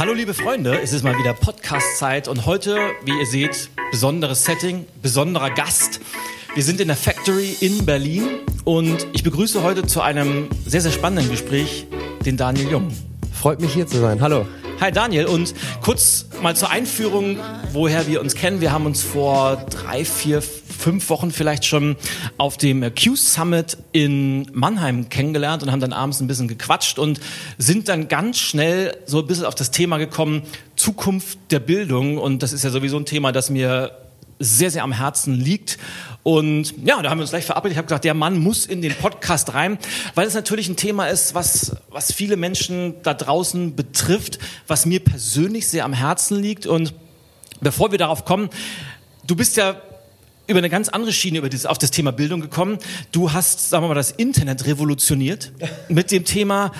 Hallo liebe Freunde, es ist mal wieder Podcast-Zeit und heute, wie ihr seht, besonderes Setting, besonderer Gast. Wir sind in der Factory in Berlin und ich begrüße heute zu einem sehr, sehr spannenden Gespräch den Daniel Jung. Freut mich hier zu sein. Hallo. Hi Daniel und kurz mal zur Einführung, woher wir uns kennen. Wir haben uns vor drei, vier, fünf Wochen vielleicht schon auf dem Q Summit in Mannheim kennengelernt und haben dann abends ein bisschen gequatscht und sind dann ganz schnell so ein bisschen auf das Thema gekommen, Zukunft der Bildung. Und das ist ja sowieso ein Thema, das mir sehr, sehr am Herzen liegt. Und ja, da haben wir uns gleich verabredet. Ich habe gesagt, der Mann muss in den Podcast rein, weil es natürlich ein Thema ist, was, was viele Menschen da draußen betrifft, was mir persönlich sehr am Herzen liegt. Und bevor wir darauf kommen, du bist ja über eine ganz andere Schiene über dieses, auf das Thema Bildung gekommen. Du hast, sagen wir mal, das Internet revolutioniert mit dem Thema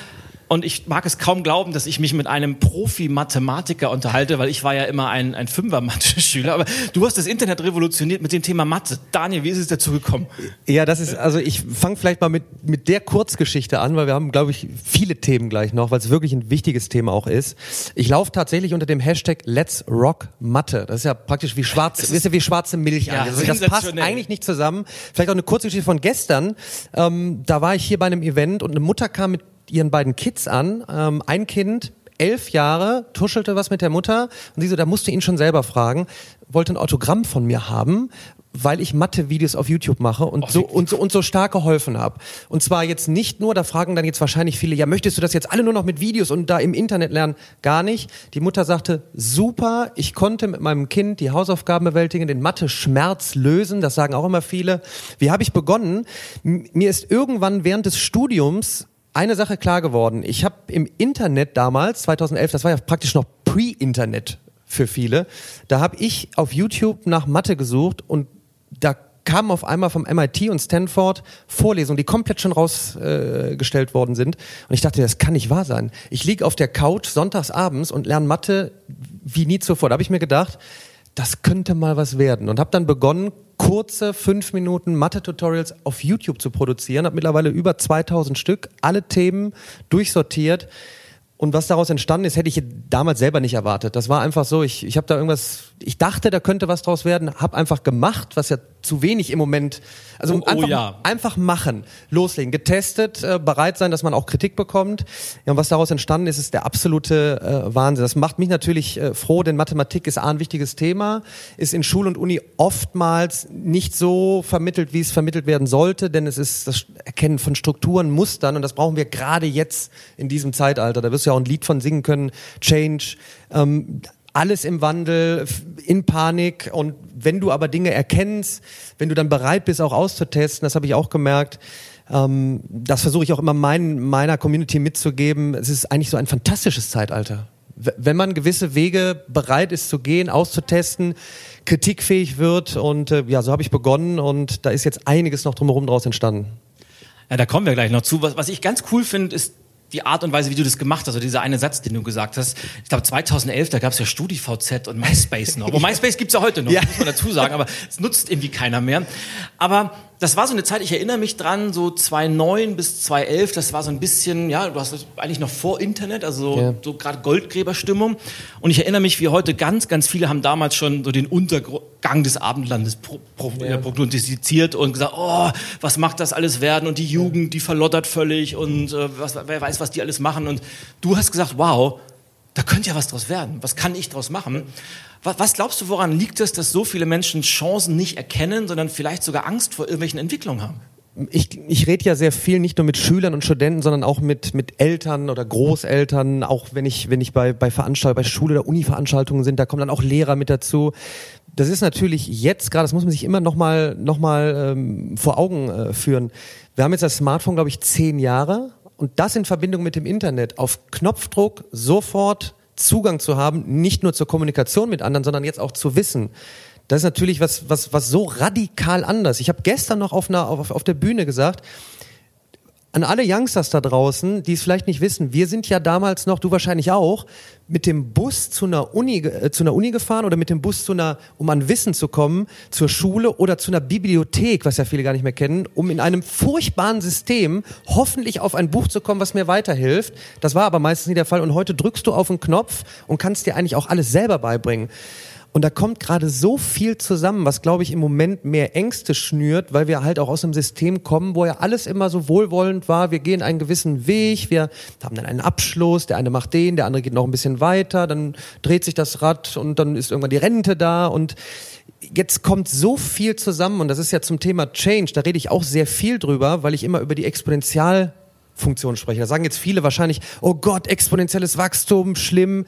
und ich mag es kaum glauben, dass ich mich mit einem Profi-Mathematiker unterhalte, weil ich war ja immer ein, ein Fünfer-Mathe-Schüler. Aber du hast das Internet revolutioniert mit dem Thema Mathe. Daniel, wie ist es dazu gekommen? Ja, das ist, also ich fange vielleicht mal mit, mit der Kurzgeschichte an, weil wir haben, glaube ich, viele Themen gleich noch, weil es wirklich ein wichtiges Thema auch ist. Ich laufe tatsächlich unter dem Hashtag Let's Rock Mathe. Das ist ja praktisch wie schwarze, das ist ja wie schwarze Milch. Ja, also das passt eigentlich nicht zusammen. Vielleicht auch eine Kurzgeschichte von gestern. Ähm, da war ich hier bei einem Event und eine Mutter kam mit ihren beiden Kids an. Ähm, ein Kind, elf Jahre, tuschelte was mit der Mutter und sie so, da musste ihn schon selber fragen, wollte ein Autogramm von mir haben, weil ich Mathe-Videos auf YouTube mache und oh, so und so und so stark geholfen habe. Und zwar jetzt nicht nur, da fragen dann jetzt wahrscheinlich viele, ja, möchtest du das jetzt alle nur noch mit Videos und da im Internet lernen? Gar nicht. Die Mutter sagte, super, ich konnte mit meinem Kind die Hausaufgaben bewältigen, den Mathe-Schmerz lösen, das sagen auch immer viele. Wie habe ich begonnen? Mir ist irgendwann während des Studiums eine Sache klar geworden. Ich habe im Internet damals, 2011, das war ja praktisch noch Pre-Internet für viele, da habe ich auf YouTube nach Mathe gesucht und da kamen auf einmal vom MIT und Stanford Vorlesungen, die komplett schon rausgestellt äh, worden sind. Und ich dachte, das kann nicht wahr sein. Ich lieg auf der Couch sonntags abends und lerne Mathe wie nie zuvor. Da habe ich mir gedacht, das könnte mal was werden. Und habe dann begonnen, kurze fünf Minuten Mathe-Tutorials auf YouTube zu produzieren. Habe mittlerweile über 2000 Stück, alle Themen durchsortiert. Und was daraus entstanden ist, hätte ich damals selber nicht erwartet. Das war einfach so, ich, ich habe da irgendwas ich dachte, da könnte was draus werden, habe einfach gemacht, was ja zu wenig im Moment. Also oh, oh einfach, oh ja. einfach machen, loslegen, getestet, äh, bereit sein, dass man auch Kritik bekommt. Ja, und was daraus entstanden ist, ist der absolute äh, Wahnsinn. Das macht mich natürlich äh, froh, denn Mathematik ist ein wichtiges Thema, ist in Schule und Uni oftmals nicht so vermittelt, wie es vermittelt werden sollte, denn es ist das Erkennen von Strukturen, Mustern und das brauchen wir gerade jetzt in diesem Zeitalter. Da wirst du ja auch ein Lied von singen können, Change. Ähm, alles im Wandel, in Panik. Und wenn du aber Dinge erkennst, wenn du dann bereit bist, auch auszutesten, das habe ich auch gemerkt, ähm, das versuche ich auch immer mein, meiner Community mitzugeben. Es ist eigentlich so ein fantastisches Zeitalter. Wenn man gewisse Wege bereit ist zu gehen, auszutesten, kritikfähig wird und äh, ja, so habe ich begonnen und da ist jetzt einiges noch drumherum draus entstanden. Ja, da kommen wir gleich noch zu. Was, was ich ganz cool finde, ist die Art und Weise, wie du das gemacht hast, also dieser eine Satz, den du gesagt hast. Ich glaube 2011, da gab es ja StudiVZ und MySpace noch. Aber MySpace gibt's ja heute noch, ja. muss man dazu sagen, aber es nutzt irgendwie keiner mehr. Aber das war so eine Zeit, ich erinnere mich dran, so 2009 bis 2011, das war so ein bisschen, ja, du hast eigentlich noch vor Internet, also ja. so gerade Goldgräberstimmung. Und ich erinnere mich, wie heute ganz, ganz viele haben damals schon so den Untergang des Abendlandes pro, pro, ja. prognostiziert und gesagt, oh, was macht das alles werden? Und die Jugend, die verlottert völlig und äh, was, wer weiß, was die alles machen. Und du hast gesagt, wow, da könnte ja was draus werden. Was kann ich draus machen? Was glaubst du, woran liegt es, dass so viele Menschen Chancen nicht erkennen, sondern vielleicht sogar Angst vor irgendwelchen Entwicklungen haben? ich, ich rede ja sehr viel nicht nur mit Schülern und Studenten, sondern auch mit, mit Eltern oder Großeltern, auch wenn ich, wenn ich bei, bei Veranstaltungen, bei Schule- oder Uni-Veranstaltungen sind, da kommen dann auch Lehrer mit dazu. Das ist natürlich jetzt gerade, das muss man sich immer nochmal noch mal, ähm, vor Augen äh, führen. Wir haben jetzt das Smartphone, glaube ich, zehn Jahre und das in Verbindung mit dem Internet auf Knopfdruck sofort Zugang zu haben, nicht nur zur Kommunikation mit anderen, sondern jetzt auch zu Wissen. Das ist natürlich was, was, was so radikal anders. Ich habe gestern noch auf, einer, auf, auf der Bühne gesagt, an alle Youngsters da draußen, die es vielleicht nicht wissen, wir sind ja damals noch, du wahrscheinlich auch, mit dem Bus zu einer Uni, äh, zu einer Uni gefahren oder mit dem Bus zu einer, um an Wissen zu kommen, zur Schule oder zu einer Bibliothek, was ja viele gar nicht mehr kennen, um in einem furchtbaren System hoffentlich auf ein Buch zu kommen, was mir weiterhilft. Das war aber meistens nie der Fall und heute drückst du auf einen Knopf und kannst dir eigentlich auch alles selber beibringen. Und da kommt gerade so viel zusammen, was, glaube ich, im Moment mehr Ängste schnürt, weil wir halt auch aus einem System kommen, wo ja alles immer so wohlwollend war. Wir gehen einen gewissen Weg, wir haben dann einen Abschluss, der eine macht den, der andere geht noch ein bisschen weiter, dann dreht sich das Rad und dann ist irgendwann die Rente da und jetzt kommt so viel zusammen und das ist ja zum Thema Change, da rede ich auch sehr viel drüber, weil ich immer über die Exponentialfunktion spreche. Da sagen jetzt viele wahrscheinlich, oh Gott, exponentielles Wachstum, schlimm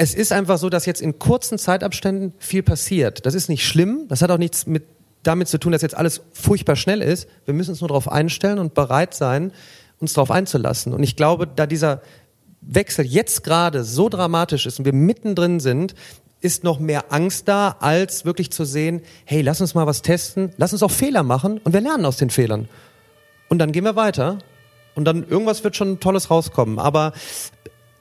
es ist einfach so, dass jetzt in kurzen Zeitabständen viel passiert. Das ist nicht schlimm. Das hat auch nichts mit damit zu tun, dass jetzt alles furchtbar schnell ist. Wir müssen uns nur darauf einstellen und bereit sein, uns darauf einzulassen. Und ich glaube, da dieser Wechsel jetzt gerade so dramatisch ist und wir mittendrin sind, ist noch mehr Angst da, als wirklich zu sehen, hey, lass uns mal was testen, lass uns auch Fehler machen und wir lernen aus den Fehlern. Und dann gehen wir weiter und dann irgendwas wird schon Tolles rauskommen. Aber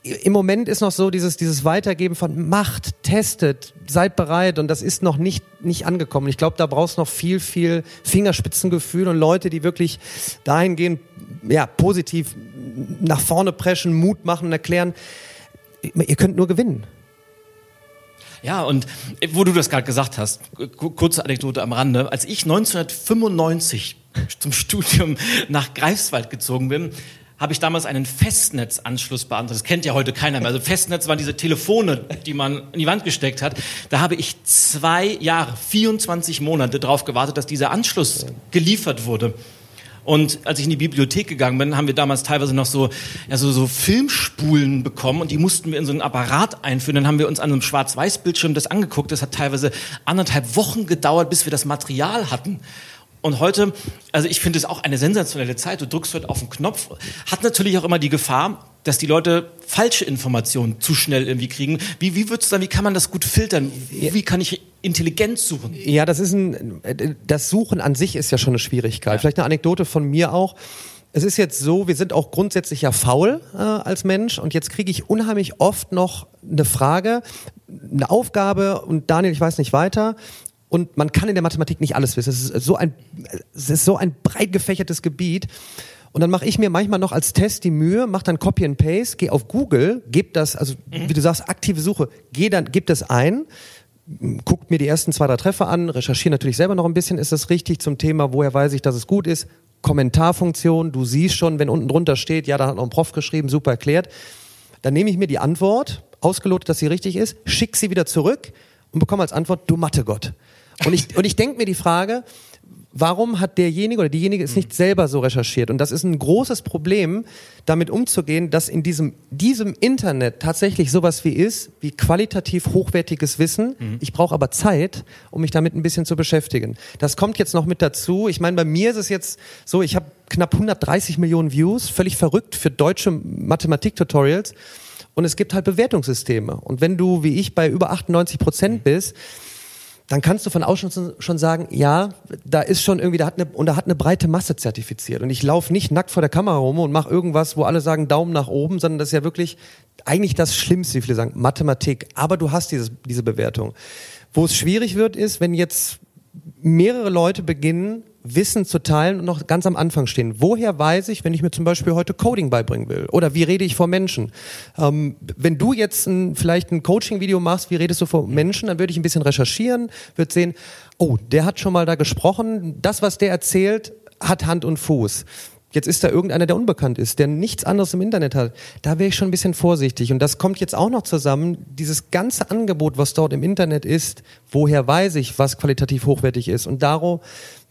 im Moment ist noch so dieses, dieses Weitergeben von Macht, testet, seid bereit und das ist noch nicht, nicht angekommen. Ich glaube, da brauchst noch viel, viel Fingerspitzengefühl und Leute, die wirklich dahingehend, ja, positiv nach vorne preschen, Mut machen und erklären, ihr könnt nur gewinnen. Ja, und wo du das gerade gesagt hast, kurze Anekdote am Rande. Als ich 1995 zum Studium nach Greifswald gezogen bin, habe ich damals einen Festnetzanschluss beantragt. Das kennt ja heute keiner mehr. Also Festnetz waren diese Telefone, die man in die Wand gesteckt hat. Da habe ich zwei Jahre, 24 Monate darauf gewartet, dass dieser Anschluss geliefert wurde. Und als ich in die Bibliothek gegangen bin, haben wir damals teilweise noch so, ja, so, so Filmspulen bekommen und die mussten wir in so einen Apparat einführen. Dann haben wir uns an einem Schwarz-Weiß-Bildschirm das angeguckt. Das hat teilweise anderthalb Wochen gedauert, bis wir das Material hatten. Und heute, also ich finde es auch eine sensationelle Zeit. Du drückst heute auf den Knopf. Hat natürlich auch immer die Gefahr, dass die Leute falsche Informationen zu schnell irgendwie kriegen. Wie, wie würdest du sagen, wie kann man das gut filtern? Wie kann ich Intelligenz suchen? Ja, das ist ein, das Suchen an sich ist ja schon eine Schwierigkeit. Ja. Vielleicht eine Anekdote von mir auch. Es ist jetzt so, wir sind auch grundsätzlich ja faul äh, als Mensch und jetzt kriege ich unheimlich oft noch eine Frage, eine Aufgabe und Daniel, ich weiß nicht weiter und man kann in der Mathematik nicht alles wissen. Es ist so ein, es ist so ein breit gefächertes Gebiet. Und dann mache ich mir manchmal noch als Test die Mühe, mach dann Copy and Paste, gehe auf Google, gebe das, also mhm. wie du sagst, aktive Suche, geh dann, gib das ein, guckt mir die ersten zwei, drei Treffer an, recherchiere natürlich selber noch ein bisschen, ist das richtig zum Thema, woher weiß ich, dass es gut ist. Kommentarfunktion, du siehst schon, wenn unten drunter steht, ja, da hat noch ein Prof geschrieben, super erklärt. Dann nehme ich mir die Antwort, ausgelotet, dass sie richtig ist, schick sie wieder zurück und bekomme als Antwort, du Mathe-Gott. Und ich, und ich denke mir die Frage, warum hat derjenige oder diejenige es nicht selber so recherchiert? Und das ist ein großes Problem, damit umzugehen, dass in diesem, diesem Internet tatsächlich sowas wie ist, wie qualitativ hochwertiges Wissen. Mhm. Ich brauche aber Zeit, um mich damit ein bisschen zu beschäftigen. Das kommt jetzt noch mit dazu. Ich meine, bei mir ist es jetzt so, ich habe knapp 130 Millionen Views, völlig verrückt für deutsche Mathematik-Tutorials. Und es gibt halt Bewertungssysteme. Und wenn du, wie ich, bei über 98 Prozent mhm. Dann kannst du von außen schon sagen, ja, da ist schon irgendwie, da hat eine, und da hat eine breite Masse zertifiziert. Und ich laufe nicht nackt vor der Kamera rum und mache irgendwas, wo alle sagen Daumen nach oben, sondern das ist ja wirklich eigentlich das Schlimmste, wie viele sagen, Mathematik. Aber du hast dieses, diese Bewertung. Wo es schwierig wird, ist, wenn jetzt mehrere Leute beginnen, Wissen zu teilen und noch ganz am Anfang stehen. Woher weiß ich, wenn ich mir zum Beispiel heute Coding beibringen will? Oder wie rede ich vor Menschen? Ähm, wenn du jetzt ein, vielleicht ein Coaching-Video machst, wie redest du vor Menschen, dann würde ich ein bisschen recherchieren, würde sehen, oh, der hat schon mal da gesprochen, das, was der erzählt, hat Hand und Fuß. Jetzt ist da irgendeiner, der unbekannt ist, der nichts anderes im Internet hat. Da wäre ich schon ein bisschen vorsichtig. Und das kommt jetzt auch noch zusammen. Dieses ganze Angebot, was dort im Internet ist, woher weiß ich, was qualitativ hochwertig ist? Und darum,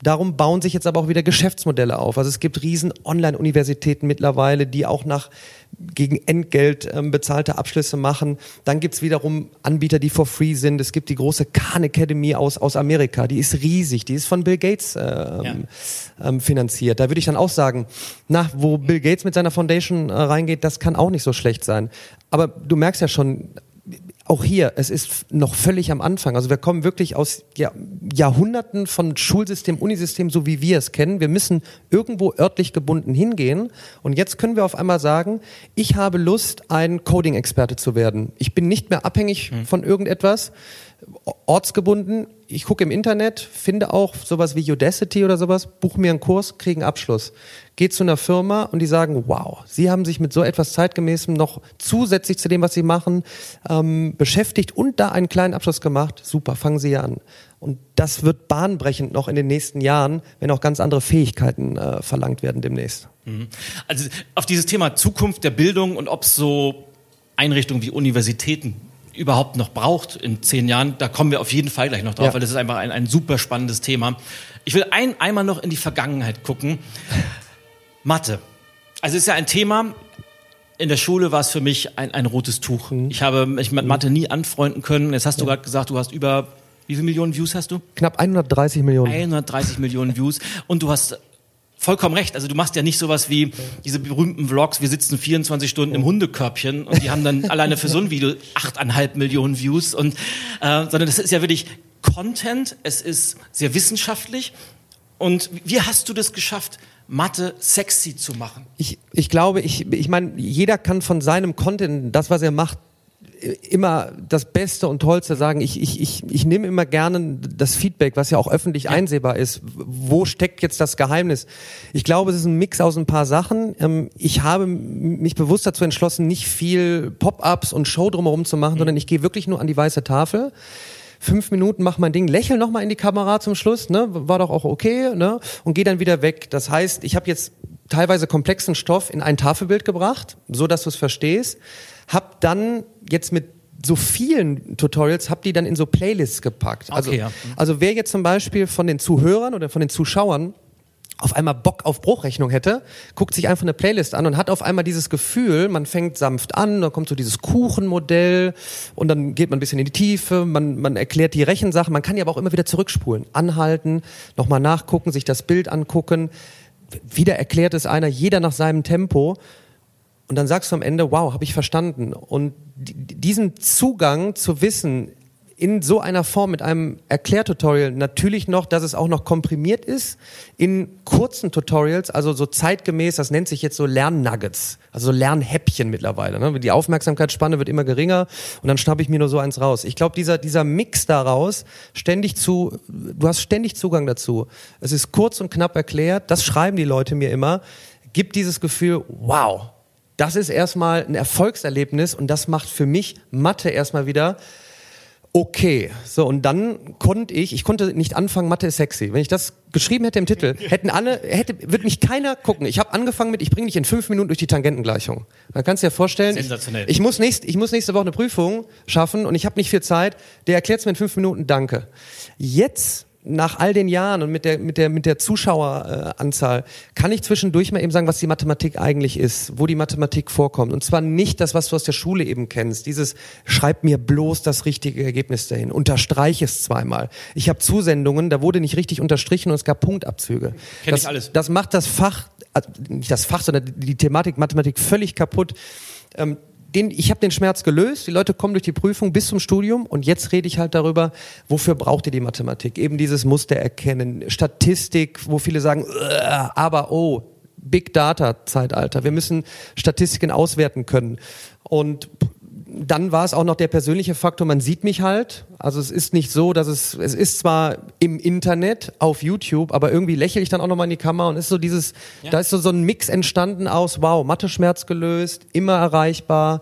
Darum bauen sich jetzt aber auch wieder Geschäftsmodelle auf. Also es gibt riesen Online-Universitäten mittlerweile, die auch nach gegen Entgelt ähm, bezahlte Abschlüsse machen. Dann gibt's wiederum Anbieter, die for free sind. Es gibt die große Khan Academy aus, aus Amerika, die ist riesig, die ist von Bill Gates äh, ja. ähm, finanziert. Da würde ich dann auch sagen, na, wo Bill Gates mit seiner Foundation äh, reingeht, das kann auch nicht so schlecht sein. Aber du merkst ja schon, auch hier, es ist noch völlig am Anfang. Also wir kommen wirklich aus ja, Jahrhunderten von Schulsystem, Unisystem, so wie wir es kennen. Wir müssen irgendwo örtlich gebunden hingehen. Und jetzt können wir auf einmal sagen, ich habe Lust, ein Coding-Experte zu werden. Ich bin nicht mehr abhängig mhm. von irgendetwas ortsgebunden. Ich gucke im Internet, finde auch sowas wie Udacity oder sowas, buche mir einen Kurs, kriege einen Abschluss. Gehe zu einer Firma und die sagen, wow, Sie haben sich mit so etwas zeitgemäßem noch zusätzlich zu dem, was Sie machen, ähm, beschäftigt und da einen kleinen Abschluss gemacht. Super, fangen Sie an. Und das wird bahnbrechend noch in den nächsten Jahren, wenn auch ganz andere Fähigkeiten äh, verlangt werden demnächst. Mhm. Also auf dieses Thema Zukunft der Bildung und ob es so Einrichtungen wie Universitäten überhaupt noch braucht in zehn Jahren, da kommen wir auf jeden Fall gleich noch drauf, ja. weil das ist einfach ein, ein super spannendes Thema. Ich will ein, einmal noch in die Vergangenheit gucken. Mathe. Also es ist ja ein Thema, in der Schule war es für mich ein, ein rotes Tuch. Mhm. Ich habe mich mit Mathe nie anfreunden können. Jetzt hast du ja. gerade gesagt, du hast über wie viele Millionen Views hast du? Knapp 130 Millionen. 130 Millionen Views. Und du hast vollkommen recht. Also du machst ja nicht sowas wie diese berühmten Vlogs, wir sitzen 24 Stunden im Hundekörbchen und die haben dann alleine für so ein Video achteinhalb Millionen Views und äh, sondern das ist ja wirklich Content, es ist sehr wissenschaftlich. Und wie hast du das geschafft, Mathe sexy zu machen? Ich, ich glaube, ich, ich meine, jeder kann von seinem Content, das, was er macht, immer das Beste und Tollste sagen. Ich, ich, ich, ich nehme immer gerne das Feedback, was ja auch öffentlich ja. einsehbar ist. Wo steckt jetzt das Geheimnis? Ich glaube, es ist ein Mix aus ein paar Sachen. Ähm, ich habe mich bewusst dazu entschlossen, nicht viel Pop-ups und Show drumherum zu machen, mhm. sondern ich gehe wirklich nur an die weiße Tafel fünf Minuten, mach mein Ding, lächel nochmal in die Kamera zum Schluss, ne? war doch auch okay, ne? und gehe dann wieder weg. Das heißt, ich habe jetzt teilweise komplexen Stoff in ein Tafelbild gebracht, so dass du es verstehst hab dann jetzt mit so vielen Tutorials hab die dann in so Playlists gepackt. Also, okay, ja. also wer jetzt zum Beispiel von den Zuhörern oder von den Zuschauern auf einmal Bock auf Bruchrechnung hätte, guckt sich einfach eine Playlist an und hat auf einmal dieses Gefühl, man fängt sanft an, dann kommt so dieses Kuchenmodell und dann geht man ein bisschen in die Tiefe, man, man erklärt die Rechensachen, man kann ja aber auch immer wieder zurückspulen, anhalten, nochmal nachgucken, sich das Bild angucken. Wieder erklärt es einer, jeder nach seinem Tempo. Und dann sagst du am Ende, wow, habe ich verstanden. Und diesen Zugang zu wissen, in so einer Form mit einem Erklärtutorial natürlich noch, dass es auch noch komprimiert ist in kurzen Tutorials, also so zeitgemäß, das nennt sich jetzt so Lernnuggets, also so Lernhäppchen mittlerweile. Ne? Die Aufmerksamkeitsspanne wird immer geringer und dann schnappe ich mir nur so eins raus. Ich glaube, dieser, dieser Mix daraus, ständig zu, du hast ständig Zugang dazu. Es ist kurz und knapp erklärt, das schreiben die Leute mir immer, gibt dieses Gefühl, wow, das ist erstmal ein Erfolgserlebnis und das macht für mich Mathe erstmal wieder okay. So, und dann konnte ich, ich konnte nicht anfangen, Mathe ist sexy. Wenn ich das geschrieben hätte im Titel, hätten alle, hätte, wird mich keiner gucken. Ich habe angefangen mit, ich bringe dich in fünf Minuten durch die Tangentengleichung. Dann kannst du dir vorstellen, ich, ich, muss nächst, ich muss nächste Woche eine Prüfung schaffen und ich habe nicht viel Zeit. Der erklärt es mir in fünf Minuten, danke. Jetzt nach all den Jahren und mit der, mit der, mit der Zuschaueranzahl kann ich zwischendurch mal eben sagen, was die Mathematik eigentlich ist, wo die Mathematik vorkommt. Und zwar nicht das, was du aus der Schule eben kennst. Dieses, schreib mir bloß das richtige Ergebnis dahin. Unterstreiche es zweimal. Ich habe Zusendungen, da wurde nicht richtig unterstrichen und es gab Punktabzüge. Kenn das, ich alles. Das macht das Fach, äh, nicht das Fach, sondern die Thematik Mathematik völlig kaputt. Ähm, den, ich habe den Schmerz gelöst, die Leute kommen durch die Prüfung bis zum Studium und jetzt rede ich halt darüber, wofür braucht ihr die Mathematik? Eben dieses Muster erkennen, Statistik, wo viele sagen, aber oh, Big Data Zeitalter, wir müssen Statistiken auswerten können. Und dann war es auch noch der persönliche Faktor, man sieht mich halt. Also es ist nicht so, dass es, es ist zwar im Internet, auf YouTube, aber irgendwie lächle ich dann auch nochmal in die Kamera und ist so dieses, ja. da ist so, so ein Mix entstanden aus, wow, Mathe-Schmerz gelöst, immer erreichbar.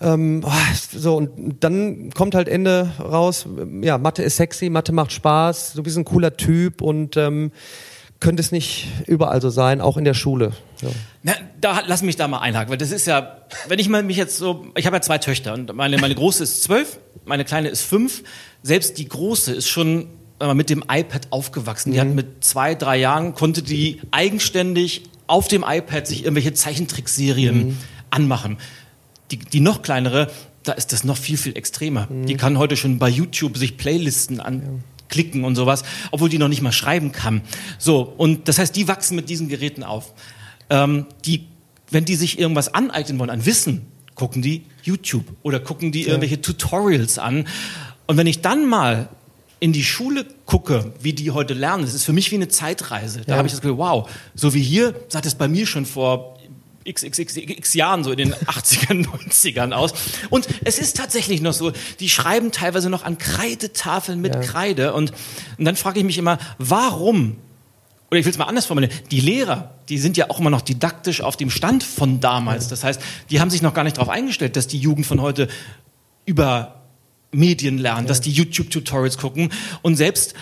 Ähm, so, und dann kommt halt Ende raus, ja, Mathe ist sexy, Mathe macht Spaß, du bist ein cooler Typ und ähm, könnte es nicht überall so sein, auch in der Schule. Ja. Na, da lass mich da mal einhaken, weil das ist ja, wenn ich mal mich jetzt so, ich habe ja zwei Töchter und meine meine große ist zwölf, meine kleine ist fünf. Selbst die große ist schon mit dem iPad aufgewachsen. Die mhm. hat mit zwei, drei Jahren konnte die eigenständig auf dem iPad sich irgendwelche Zeichentrickserien mhm. anmachen. Die, die noch kleinere, da ist das noch viel viel extremer. Mhm. Die kann heute schon bei YouTube sich Playlisten an klicken und sowas, obwohl die noch nicht mal schreiben kann. So, und das heißt, die wachsen mit diesen Geräten auf. Ähm, die, wenn die sich irgendwas aneignen wollen an Wissen, gucken die YouTube oder gucken die ja. irgendwelche Tutorials an. Und wenn ich dann mal in die Schule gucke, wie die heute lernen, das ist für mich wie eine Zeitreise. Da Ja. habe ich das Gefühl, wow, so wie hier das bei mir schon vor xxx Jahren, so in den 80ern, 90ern aus. Und es ist tatsächlich noch so, die schreiben teilweise noch an Kreidetafeln mit Ja. Kreide. Und, und dann frage ich mich immer, warum oder ich will es mal anders formulieren, die Lehrer, die sind ja auch immer noch didaktisch auf dem Stand von damals. Das heißt, die haben sich noch gar nicht darauf eingestellt, dass die Jugend von heute über Medien lernen, dass die YouTube-Tutorials gucken und selbst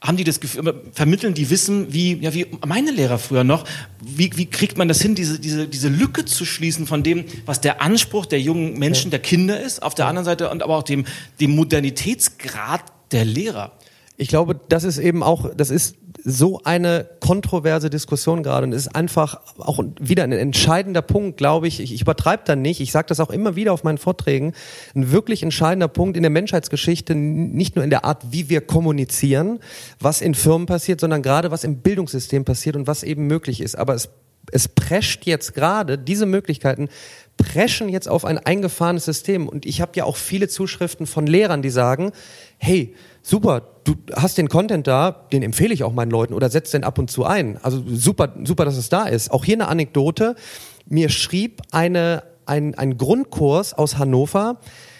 haben die das Gefühl, vermitteln die Wissen, wie, ja, wie meine Lehrer früher noch, wie, wie kriegt man das hin, diese, diese, diese Lücke zu schließen von dem, was der Anspruch der jungen Menschen, der Kinder ist, auf der anderen Seite und aber auch dem, dem Modernitätsgrad der Lehrer. Ich glaube, das ist eben auch, das ist so eine kontroverse Diskussion gerade und ist einfach auch wieder ein entscheidender Punkt, glaube ich. Ich, ich übertreibe da nicht. Ich sage das auch immer wieder auf meinen Vorträgen. Ein wirklich entscheidender Punkt in der Menschheitsgeschichte, nicht nur in der Art, wie wir kommunizieren, was in Firmen passiert, sondern gerade was im Bildungssystem passiert und was eben möglich ist. Aber es es prescht jetzt gerade, diese Möglichkeiten preschen jetzt auf ein eingefahrenes System. Und ich habe ja auch viele Zuschriften von Lehrern, die sagen, hey, super, du hast den Content da, den empfehle ich auch meinen Leuten oder setz den ab und zu ein. Also super, super, dass es da ist. Auch hier eine Anekdote. Mir schrieb eine, ein, ein Grundkurs aus Hannover.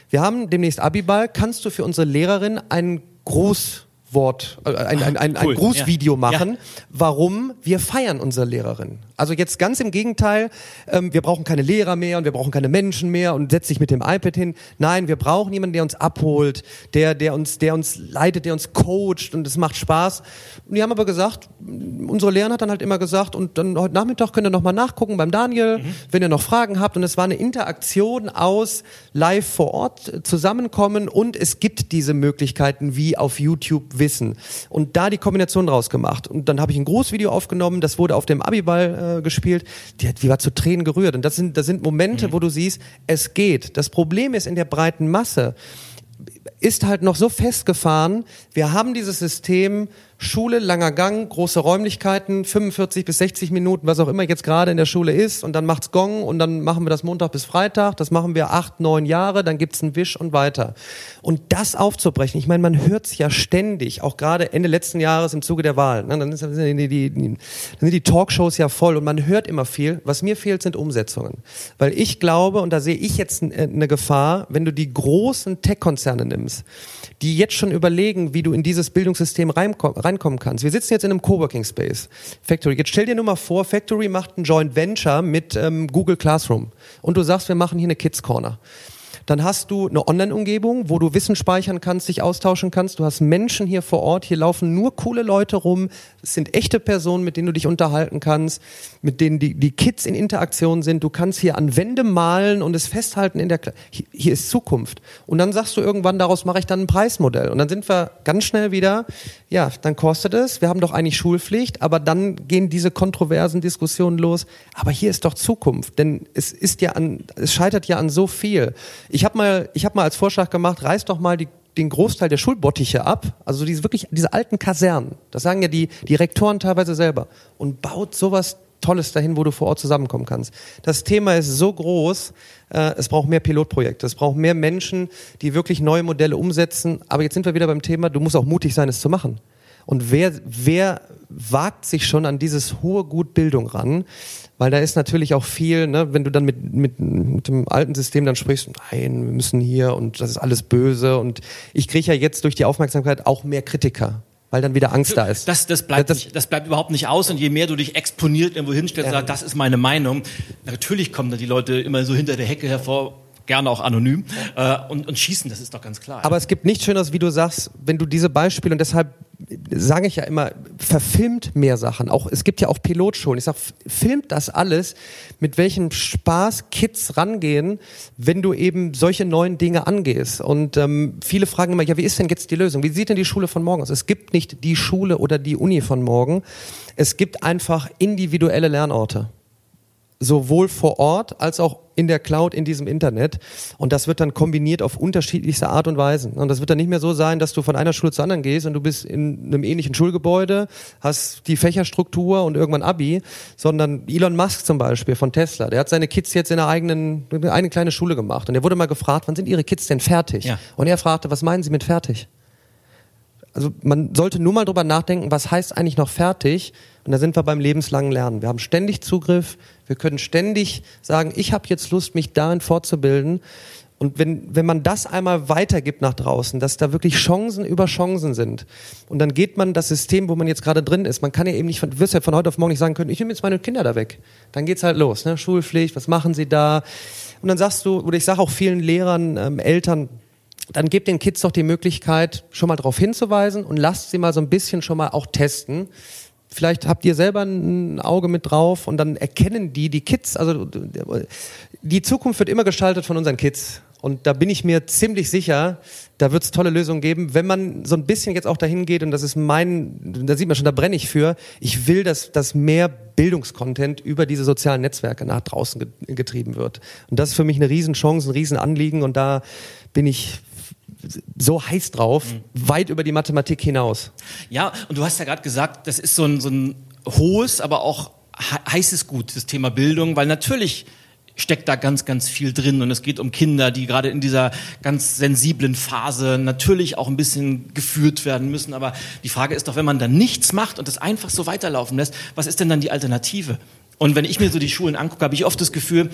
Wir haben demnächst Abiball. Kannst du für unsere Lehrerin einen Grußwort, äh, ein, ein, ein, Cool, ein Grußvideo ja. machen, Ja. warum wir feiern unsere Lehrerin. Also jetzt ganz im Gegenteil, ähm, wir brauchen keine Lehrer mehr und wir brauchen keine Menschen mehr und setz dich mit dem iPad hin. Nein, wir brauchen jemanden, der uns abholt, der, der uns, der uns leitet, der uns coacht und es macht Spaß. Und die haben aber gesagt, unsere Lehrerin hat dann halt immer gesagt, und dann heute Nachmittag könnt ihr noch mal nachgucken beim Daniel, wenn ihr noch Fragen habt. Und es war eine Interaktion aus live vor Ort äh, zusammenkommen und es gibt diese Möglichkeiten wie auf YouTube Wissen. Und da die Kombination draus gemacht. Und dann habe ich ein Großvideo aufgenommen, das wurde auf dem Abiball äh, gespielt. Die, hat, die war zu Tränen gerührt. Und das sind, das sind Momente, wo du siehst, es geht. Das Problem ist in der breiten Masse, ist halt noch so festgefahren. Wir haben dieses System Schule, langer Gang, große Räumlichkeiten, 45 bis 60 Minuten, was auch immer jetzt gerade in der Schule ist. Und dann macht's Gong und dann machen wir das Montag bis Freitag. Das machen wir acht, neun Jahre, dann gibt's einen Wisch und weiter. Und das aufzubrechen, ich meine, man hört's ja ständig, auch gerade Ende letzten Jahres im Zuge der Wahl. Ne? Dann, sind die, die, die, dann sind die Talkshows ja voll und man hört immer viel. Was mir fehlt, sind Umsetzungen. Weil ich glaube, und da sehe ich jetzt äh, eine Gefahr, wenn du die großen Tech-Konzerne nimmst, die jetzt schon überlegen, wie du in dieses Bildungssystem reinko- reinkommen kannst. Wir sitzen jetzt in einem Coworking Space, Factory. Jetzt stell dir nur mal vor, Factory macht ein Joint Venture mit ähm, Google Classroom und du sagst, wir machen hier eine Kids Corner. Dann hast du eine Online-Umgebung, wo du Wissen speichern kannst, dich austauschen kannst. Du hast Menschen hier vor Ort. Hier laufen nur coole Leute rum. Es sind echte Personen, mit denen du dich unterhalten kannst, mit denen die, die Kids in Interaktion sind. Du kannst hier an Wände malen und es festhalten in der Kla hier, hier ist Zukunft. Und dann sagst du irgendwann, daraus mache ich dann ein Preismodell. Und dann sind wir ganz schnell wieder, ja, dann kostet es. Wir haben doch eigentlich Schulpflicht, aber dann gehen diese kontroversen Diskussionen los. Aber hier ist doch Zukunft, denn es ist ja an, es scheitert ja an so viel. Habe mal, ich habe mal als Vorschlag gemacht, reiß doch mal die den Großteil der Schulbottiche ab, also diese wirklich diese alten Kasernen, das sagen ja die, die Rektoren teilweise selber, und baut sowas Tolles dahin, wo du vor Ort zusammenkommen kannst. Das Thema ist so groß, äh, es braucht mehr Pilotprojekte, es braucht mehr Menschen, die wirklich neue Modelle umsetzen. Aber jetzt sind wir wieder beim Thema, du musst auch mutig sein, es zu machen. Und wer, wer wagt sich schon an dieses hohe Gut Bildung ran? Weil da ist natürlich auch viel, ne, wenn du dann mit, mit, mit dem alten System dann sprichst, nein, wir müssen hier und das ist alles böse. Und ich kriege ja jetzt durch die Aufmerksamkeit auch mehr Kritiker, weil dann wieder Angst da ist. Das, das, bleibt Das- nicht, das bleibt überhaupt nicht aus. Und je mehr du dich exponiert irgendwo hinstellst und sagst, das ist meine Meinung, natürlich kommen da die Leute immer so hinter der Hecke hervor, gerne auch anonym, äh, und, und schießen, das ist doch ganz klar. Aber es gibt nichts Schöneres, wie du sagst, wenn du diese Beispiele und deshalb sage ich ja immer, verfilmt mehr Sachen. Auch es gibt ja auch Pilotschulen. Ich sage, filmt das alles, mit welchem Spaß Kids rangehen, wenn du eben solche neuen Dinge angehst. Und ähm, viele fragen immer, ja, wie ist denn jetzt die Lösung? Wie sieht denn die Schule von morgen aus? Es gibt nicht die Schule oder die Uni von morgen. Es gibt einfach individuelle Lernorte sowohl vor Ort als auch in der Cloud in diesem Internet. Und das wird dann kombiniert auf unterschiedlichste Art und Weise. Und das wird dann nicht mehr so sein, dass du von einer Schule zur anderen gehst und du bist in einem ähnlichen Schulgebäude, hast die Fächerstruktur und irgendwann Abi, sondern Elon Musk zum Beispiel von Tesla, der hat seine Kids jetzt in einer eigenen, eine kleine Schule gemacht. Und er wurde mal gefragt, wann sind ihre Kids denn fertig? Ja. Und er fragte, was meinen Sie mit fertig? also man sollte nur mal drüber nachdenken, was heißt eigentlich noch fertig? Und da sind wir beim lebenslangen Lernen. Wir haben ständig Zugriff, wir können ständig sagen, ich habe jetzt Lust, mich darin fortzubilden. Und wenn, wenn man das einmal weitergibt nach draußen, dass da wirklich Chancen über Chancen sind, und dann geht man das System, wo man jetzt gerade drin ist, man kann ja eben nicht, du wirst ja von heute auf morgen nicht sagen können, ich nehme jetzt meine Kinder da weg. Dann geht's halt los, ne? Schulpflicht, was machen sie da? Und dann sagst du, oder ich sage auch vielen Lehrern, ähm, Eltern, dann gebt den Kids doch die Möglichkeit, schon mal darauf hinzuweisen und lasst sie mal so ein bisschen schon mal auch testen. Vielleicht habt ihr selber ein Auge mit drauf und dann erkennen die, die Kids, also die Zukunft wird immer gestaltet von unseren Kids. Und da bin ich mir ziemlich sicher, da wird es tolle Lösungen geben, wenn man so ein bisschen jetzt auch dahin geht, und das ist mein, da sieht man schon, da brenne ich für, ich will, dass, dass mehr Bildungskontent über diese sozialen Netzwerke nach draußen getrieben wird. Und das ist für mich eine Riesenchance, ein Riesenanliegen und da bin ich so heiß drauf, mhm. weit über die Mathematik hinaus. Ja, und du hast ja gerade gesagt, das ist so ein, so ein hohes, aber auch heißes Gut, das Thema Bildung, weil natürlich steckt da ganz, ganz viel drin. Und es geht um Kinder, die gerade in dieser ganz sensiblen Phase natürlich auch ein bisschen geführt werden müssen. Aber die Frage ist doch, wenn man dann nichts macht und das einfach so weiterlaufen lässt, was ist denn dann die Alternative? Und wenn ich mir so die Schulen angucke, habe ich oft das Gefühl,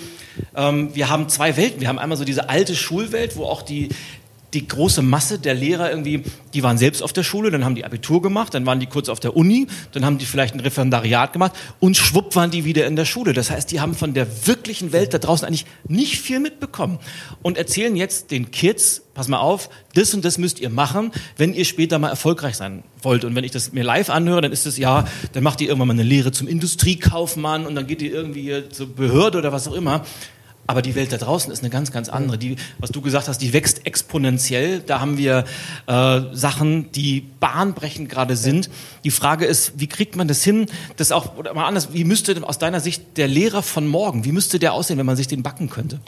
ähm, wir haben zwei Welten. Wir haben einmal so diese alte Schulwelt, wo auch die, die große Masse der Lehrer irgendwie, die waren selbst auf der Schule, dann haben die Abitur gemacht, dann waren die kurz auf der Uni, dann haben die vielleicht ein Referendariat gemacht und schwupp waren die wieder in der Schule. Das heißt, die haben von der wirklichen Welt da draußen eigentlich nicht viel mitbekommen und erzählen jetzt den Kids, pass mal auf, das und das müsst ihr machen, wenn ihr später mal erfolgreich sein wollt. Und wenn ich das mir live anhöre, dann ist es ja, dann macht ihr irgendwann mal eine Lehre zum Industriekaufmann und dann geht ihr irgendwie zur Behörde oder was auch immer. Aber die Welt da draußen ist eine ganz, ganz andere. Die, was du gesagt hast, die wächst exponentiell. Da haben wir äh, Sachen, die bahnbrechend gerade sind. Die Frage ist, wie kriegt man das hin? Das auch oder mal anders. Wie müsste aus deiner Sicht der Lehrer von morgen? Wie müsste der aussehen, wenn man sich den backen könnte?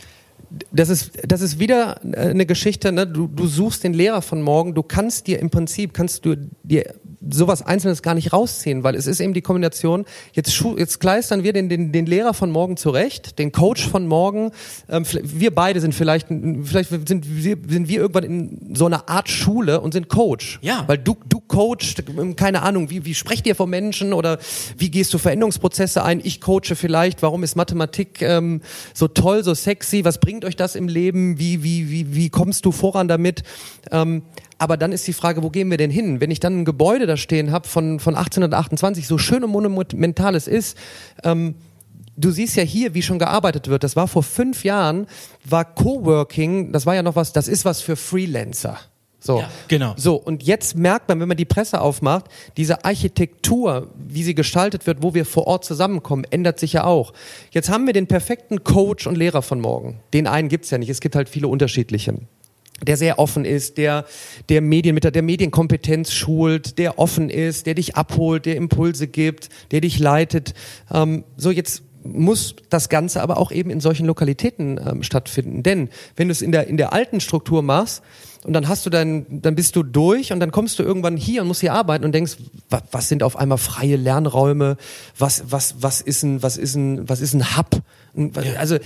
Das ist, das ist wieder eine Geschichte, ne? du, du suchst den Lehrer von morgen, du kannst dir im Prinzip, kannst du dir sowas Einzelnes gar nicht rausziehen, weil es ist eben die Kombination, jetzt, jetzt kleistern wir den, den, den Lehrer von morgen zurecht, den Coach von morgen, ähm, wir beide sind vielleicht, vielleicht sind wir, sind wir irgendwann in so einer Art Schule und sind Coach. Ja. Weil du, du coachst, keine Ahnung, wie, wie sprecht ihr vor Menschen oder wie gehst du Veränderungsprozesse ein? Ich coache vielleicht, warum ist Mathematik ähm, so toll, so sexy, was bringt euch das im Leben, wie, wie, wie, wie kommst du voran damit? Ähm, aber dann ist die Frage, wo gehen wir denn hin? Wenn ich dann ein Gebäude da stehen habe von, von 1828, so schön und monumental es ist, ähm, du siehst ja hier, wie schon gearbeitet wird. Das war vor fünf Jahren, war Coworking, das war ja noch was, das ist was für Freelancer. So, ja, genau. So, und jetzt merkt man, wenn man die Presse aufmacht, diese Architektur, wie sie gestaltet wird, wo wir vor Ort zusammenkommen, ändert sich ja auch. Jetzt haben wir den perfekten Coach und Lehrer von morgen. Den einen gibt's ja nicht, es gibt halt viele unterschiedliche der sehr offen ist, der, der Medien mit der, der Medienkompetenz schult, der offen ist, der dich abholt, der Impulse gibt, der dich leitet. Ähm, so jetzt muss das Ganze aber auch eben in solchen Lokalitäten ähm, stattfinden. Denn wenn du es in der, in der alten Struktur machst, und dann hast du dann, dann bist du durch und dann kommst du irgendwann hier und musst hier arbeiten und denkst, was, was sind auf einmal freie Lernräume? Was, was, was ist ein, was ist ein, was ist ein Hub? Also,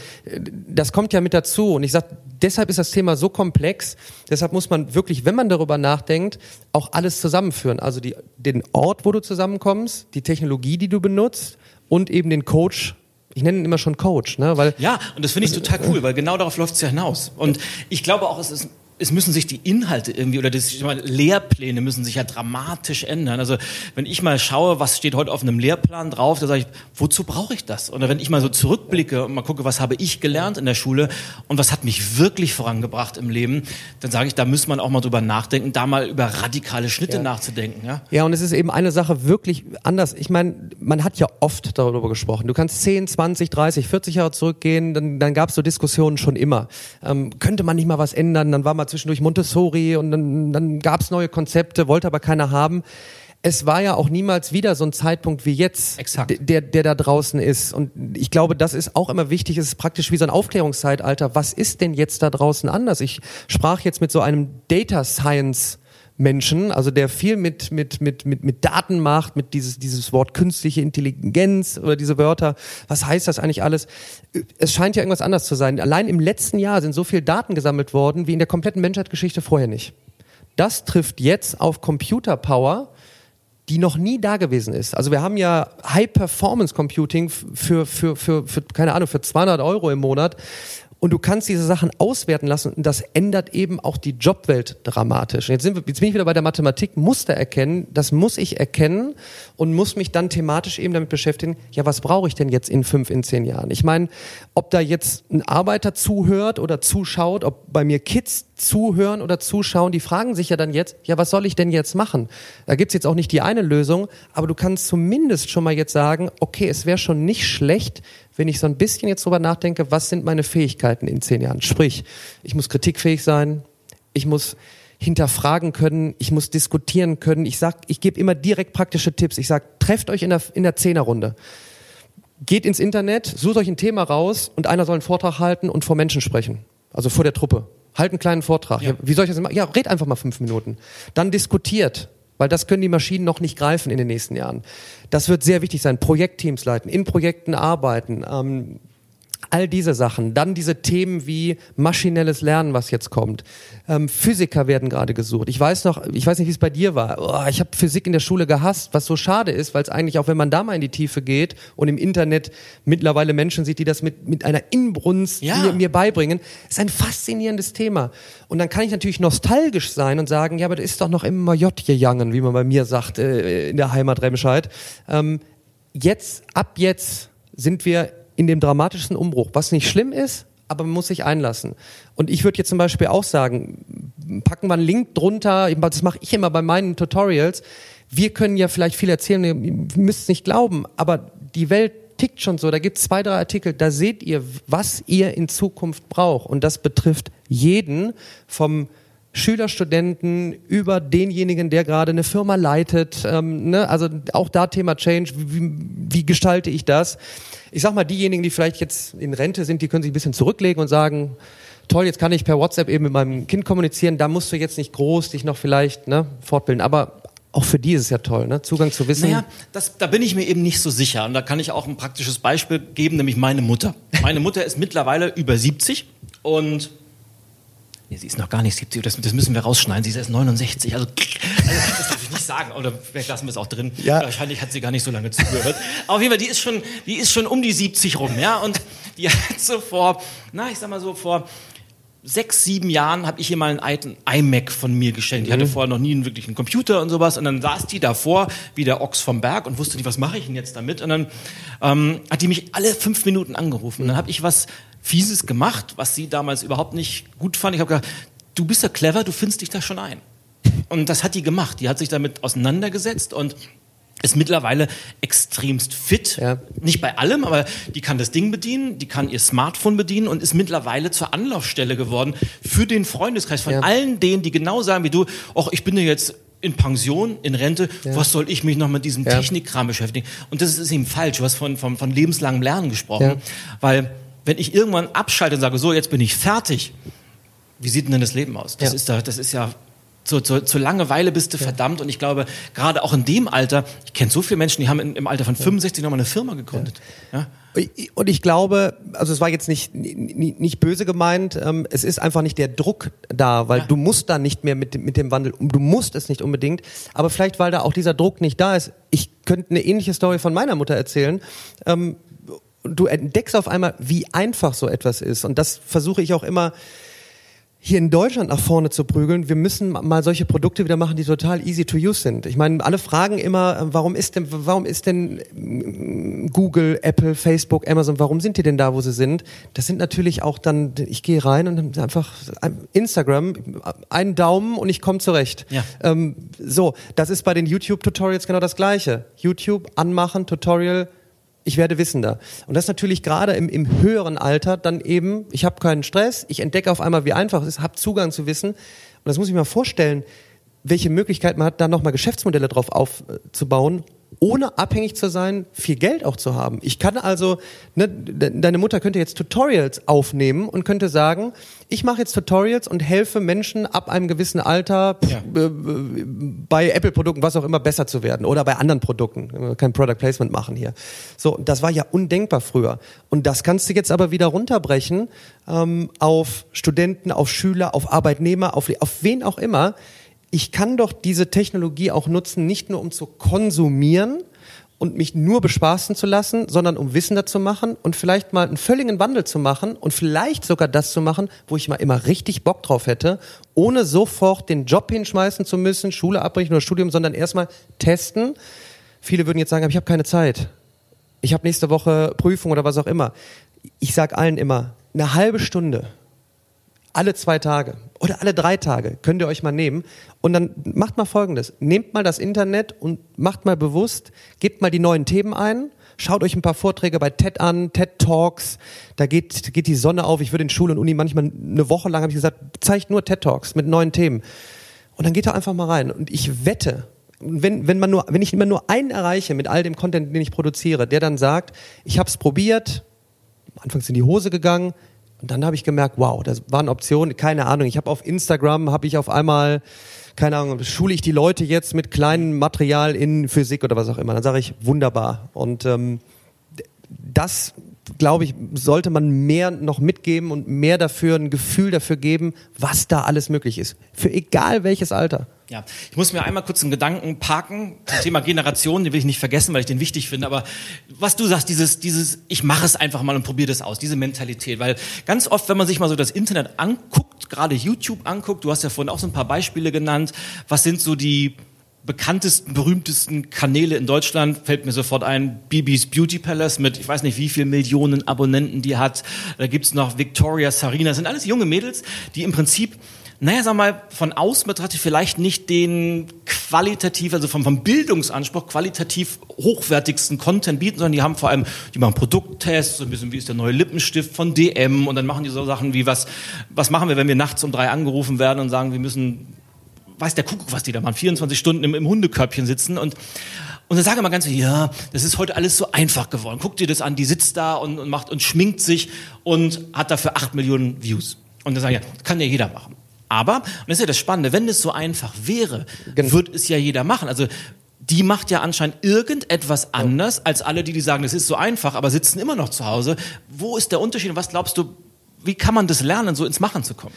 das kommt ja mit dazu. Und ich sag, deshalb ist das Thema so komplex. Deshalb muss man wirklich, wenn man darüber nachdenkt, auch alles zusammenführen. Also die, den Ort, wo du zusammenkommst, die Technologie, die du benutzt und eben den Coach, ich nenne ihn immer schon Coach, ne? Weil ja, und das finde ich total cool, weil genau darauf läuft es ja hinaus. Und ich glaube auch, es ist es müssen sich die Inhalte irgendwie oder das, meine, Lehrpläne müssen sich ja dramatisch ändern. Also wenn ich mal schaue, was steht heute auf einem Lehrplan drauf, da sage ich, wozu brauche ich das? Oder wenn ich mal so zurückblicke und mal gucke, was habe ich gelernt in der Schule und was hat mich wirklich vorangebracht im Leben, dann sage ich, da muss man auch mal drüber nachdenken, da mal über radikale Schritte ja. nachzudenken. Ja? ja, und es ist eben eine Sache wirklich anders. Ich meine, man hat ja oft darüber gesprochen. Du kannst 10, 20, 30, 40 Jahre zurückgehen, dann, dann gab es so Diskussionen schon immer. Ähm, könnte man nicht mal was ändern? Dann war mal zwischendurch Montessori und dann, dann gab es neue Konzepte, wollte aber keiner haben. Es war ja auch niemals wieder so ein Zeitpunkt wie jetzt, Exakt. Der, der da draußen ist. Und ich glaube, das ist auch immer wichtig. Es ist praktisch wie so ein Aufklärungszeitalter. Was ist denn jetzt da draußen anders? Ich sprach jetzt mit so einem Data Science Menschen, also der viel mit, mit, mit, mit, mit Daten macht, mit dieses, dieses Wort künstliche Intelligenz oder diese Wörter. Was heißt das eigentlich alles? Es scheint ja irgendwas anders zu sein. Allein im letzten Jahr sind so viele Daten gesammelt worden wie in der kompletten Menschheitsgeschichte vorher nicht. das trifft jetzt auf Computer Power, die noch nie da gewesen ist. Also wir haben ja High Performance Computing für, für, für, für keine Ahnung, für 200 Euro im Monat. Und du kannst diese Sachen auswerten lassen und das ändert eben auch die Jobwelt dramatisch. Und jetzt, sind wir, jetzt bin ich wieder bei der Mathematik, Muster erkennen, das muss ich erkennen und muss mich dann thematisch eben damit beschäftigen, ja, was brauche ich denn jetzt in fünf, in zehn Jahren? Ich meine, ob da jetzt ein Arbeiter zuhört oder zuschaut, ob bei mir Kids zuhören oder zuschauen, die fragen sich ja dann jetzt, ja, was soll ich denn jetzt machen? Da gibt's jetzt auch nicht die eine Lösung, aber du kannst zumindest schon mal jetzt sagen, okay, es wäre schon nicht schlecht, wenn ich so ein bisschen jetzt drüber nachdenke, was sind meine Fähigkeiten in zehn Jahren? Sprich, ich muss kritikfähig sein, ich muss hinterfragen können, ich muss diskutieren können. Ich sag, ich gebe immer direkt praktische Tipps. Ich sag, trefft euch in der, in der Zehnerrunde. Geht ins Internet, sucht euch ein Thema raus und einer soll einen Vortrag halten und vor Menschen sprechen. Also vor der Truppe. Halt einen kleinen Vortrag. Ja. Wie soll ich das machen? Ja, red einfach mal fünf Minuten. Dann diskutiert weil das können die Maschinen noch nicht greifen in den nächsten Jahren. Das wird sehr wichtig sein. Projektteams leiten, in Projekten arbeiten, ähm, All diese Sachen. Dann diese Themen wie maschinelles Lernen, was jetzt kommt. Ähm, Physiker werden gerade gesucht. Ich weiß noch, ich weiß nicht, wie es bei dir war. Oh, ich habe Physik in der Schule gehasst, was so schade ist, weil es eigentlich auch, wenn man da mal in die Tiefe geht und im Internet mittlerweile Menschen sieht, die das mit, mit einer Inbrunst ja. mir, mir beibringen, ist ein faszinierendes Thema. Und dann kann ich natürlich nostalgisch sein und sagen, ja, aber das ist doch noch immer J gegangen, wie man bei mir sagt, äh, in der Heimat Remscheid. Ähm, jetzt, ab jetzt sind wir in dem dramatischsten Umbruch, was nicht schlimm ist, aber man muss sich einlassen. Und ich würde jetzt zum Beispiel auch sagen, packen wir einen Link drunter, das mache ich immer bei meinen Tutorials. Wir können ja vielleicht viel erzählen, ihr müsst es nicht glauben, aber die Welt tickt schon so. Da gibt es zwei, drei Artikel, da seht ihr, was ihr in Zukunft braucht. Und das betrifft jeden vom Schüler, Studenten über denjenigen, der gerade eine Firma leitet. Ähm, ne? Also auch da Thema Change. Wie, wie gestalte ich das? Ich sag mal, diejenigen, die vielleicht jetzt in Rente sind, die können sich ein bisschen zurücklegen und sagen, toll, jetzt kann ich per WhatsApp eben mit meinem Kind kommunizieren. Da musst du jetzt nicht groß dich noch vielleicht ne, fortbilden. Aber auch für die ist es ja toll, ne? Zugang zu Wissen. Naja, das, da bin ich mir eben nicht so sicher. Und da kann ich auch ein praktisches Beispiel geben, nämlich meine Mutter. Meine Mutter ist mittlerweile über 70 und Nee, sie ist noch gar nicht 70, das, das müssen wir rausschneiden. Sie ist erst 69. Also, also das darf ich nicht sagen. Oder vielleicht lassen wir es auch drin. Ja. Wahrscheinlich hat sie gar nicht so lange zugehört. Aber auf jeden Fall, die ist schon, die ist schon um die 70 rum, ja. Und die hat so vor, na, ich sag mal so vor sechs, sieben Jahren habe ich ihr mal einen alten iMac von mir geschenkt. Die hatte mhm. vorher noch nie einen wirklichen Computer und sowas. Und dann saß die davor, wie der Ochs vom Berg und wusste nicht, was mache ich denn jetzt damit. Und dann ähm, hat die mich alle fünf Minuten angerufen. Und dann habe ich was Fieses gemacht, was sie damals überhaupt nicht gut fand. Ich habe gedacht, du bist ja clever, du findest dich da schon ein. Und das hat die gemacht. Die hat sich damit auseinandergesetzt und ist mittlerweile extremst fit. Ja. Nicht bei allem, aber die kann das Ding bedienen, die kann ihr Smartphone bedienen und ist mittlerweile zur Anlaufstelle geworden für den Freundeskreis von ja. allen denen, die genau sagen wie du, ach, ich bin ja jetzt in Pension, in Rente, ja. was soll ich mich noch mit diesem Technikkram beschäftigen? Und das ist eben falsch. Du hast von, von, von lebenslangem Lernen gesprochen, weil wenn ich irgendwann abschalte und sage, so, jetzt bin ich fertig, wie sieht denn das Leben aus? Das, ja. ist, da, das ist ja zur, zur, zur Langeweile bist du ja. verdammt. Und ich glaube, gerade auch in dem Alter, ich kenne so viele Menschen, die haben in, im Alter von 65 nochmal eine Firma gegründet. Ja. Und ich glaube, also es war jetzt nicht, nicht, nicht böse gemeint, ähm, es ist einfach nicht der Druck da, weil ja. du musst da nicht mehr mit, mit dem Wandel, du musst es nicht unbedingt, aber vielleicht, weil da auch dieser Druck nicht da ist. Ich könnte eine ähnliche Story von meiner Mutter erzählen. Ähm, du entdeckst auf einmal, wie einfach so etwas ist. Und das versuche ich auch immer hier in Deutschland nach vorne zu prügeln. Wir müssen mal solche Produkte wieder machen, die total easy to use sind. Ich meine, alle fragen immer, warum ist denn, warum ist denn mm, Google, Apple, Facebook, Amazon, warum sind die denn da, wo sie sind? Das sind natürlich auch dann, ich gehe rein und einfach Instagram, einen Daumen und ich komme zurecht. Ja. Ähm, so, das ist bei den YouTube-Tutorials genau das Gleiche. YouTube anmachen, Tutorial, ich werde wissender. Und das natürlich gerade im, im höheren Alter dann eben, ich habe keinen Stress, ich entdecke auf einmal, wie einfach es ist, habe Zugang zu Wissen. Und das muss ich mir vorstellen, welche Möglichkeit man hat, da nochmal Geschäftsmodelle drauf aufzubauen, ohne abhängig zu sein, viel Geld auch zu haben. Ich kann also, ne, deine Mutter könnte jetzt Tutorials aufnehmen und könnte sagen, ich mache jetzt Tutorials und helfe Menschen ab einem gewissen Alter ja. äh, bei Apple-Produkten, was auch immer, besser zu werden oder bei anderen Produkten. Kein Product Placement machen hier. So, das war ja undenkbar früher. Und das kannst du jetzt aber wieder runterbrechen ähm, auf Studenten, auf Schüler, auf Arbeitnehmer, auf, auf wen auch immer ich kann doch diese Technologie auch nutzen, nicht nur um zu konsumieren, und mich nur bespaßen zu lassen, sondern um wissender zu machen und vielleicht mal einen völligen Wandel zu machen und vielleicht sogar das zu machen, wo ich mal immer richtig Bock drauf hätte, ohne sofort den Job hinschmeißen zu müssen, Schule abbrechen oder Studium, sondern erstmal testen. Viele würden jetzt sagen, ich habe keine Zeit. Ich habe nächste Woche Prüfung oder was auch immer. Ich sage allen immer, eine halbe Stunde alle zwei Tage oder alle drei Tage könnt ihr euch mal nehmen und dann macht mal Folgendes. Nehmt mal das Internet und macht mal bewusst, gebt mal die neuen Themen ein, schaut euch ein paar Vorträge bei TED an, TED Talks, da geht, geht die Sonne auf. Ich würde in Schule und Uni manchmal eine Woche lang, habe ich gesagt, zeigt nur TED Talks mit neuen Themen. Und dann geht da einfach mal rein. Und ich wette, wenn, wenn, man nur, wenn ich immer nur einen erreiche mit all dem Content, den ich produziere, der dann sagt, ich habe es probiert, anfangs in die Hose gegangen, und dann habe ich gemerkt, wow, das waren Optionen, keine Ahnung. Ich habe auf Instagram, habe ich auf einmal, keine Ahnung, schule ich die Leute jetzt mit kleinem Material in Physik oder was auch immer. Dann sage ich, wunderbar. Und ähm, das, glaube ich, sollte man mehr noch mitgeben und mehr dafür, ein Gefühl dafür geben, was da alles möglich ist. Für egal welches Alter. Ja, ich muss mir einmal kurz einen Gedanken parken zum Thema Generation, den will ich nicht vergessen, weil ich den wichtig finde. Aber was du sagst, dieses, dieses, ich mache es einfach mal und probiere das aus, diese Mentalität, weil ganz oft, wenn man sich mal so das Internet anguckt, gerade YouTube anguckt, du hast ja vorhin auch so ein paar Beispiele genannt, was sind so die bekanntesten, berühmtesten Kanäle in Deutschland fällt mir sofort ein, Bibis Beauty Palace mit, ich weiß nicht wie viel Millionen Abonnenten die hat. Da gibt's noch Victoria Sarina. Das sind alles junge Mädels, die im Prinzip naja, sag mal, von außen betrachtet vielleicht nicht den qualitativ, also vom, vom Bildungsanspruch qualitativ hochwertigsten Content bieten, sondern die haben vor allem, die machen Produkttests, so ein bisschen wie ist der neue Lippenstift von DM und dann machen die so Sachen wie was, was machen wir, wenn wir nachts um drei angerufen werden und sagen, wir müssen, weiß der Kuckuck, was die da machen, 24 Stunden im, im Hundekörbchen sitzen und und dann sage ich mal ganz so, ja, das ist heute alles so einfach geworden. Guck dir das an, die sitzt da und, und macht und schminkt sich und hat dafür acht Millionen Views. Und dann sage ich, ja, kann ja jeder machen. Aber, und das ist ja das Spannende, wenn es so einfach wäre, genau. würde es ja jeder machen. Also die macht ja anscheinend irgendetwas anders als alle, die, die sagen, das ist so einfach, aber sitzen immer noch zu Hause. Wo ist der Unterschied und was glaubst du, wie kann man das lernen, so ins Machen zu kommen?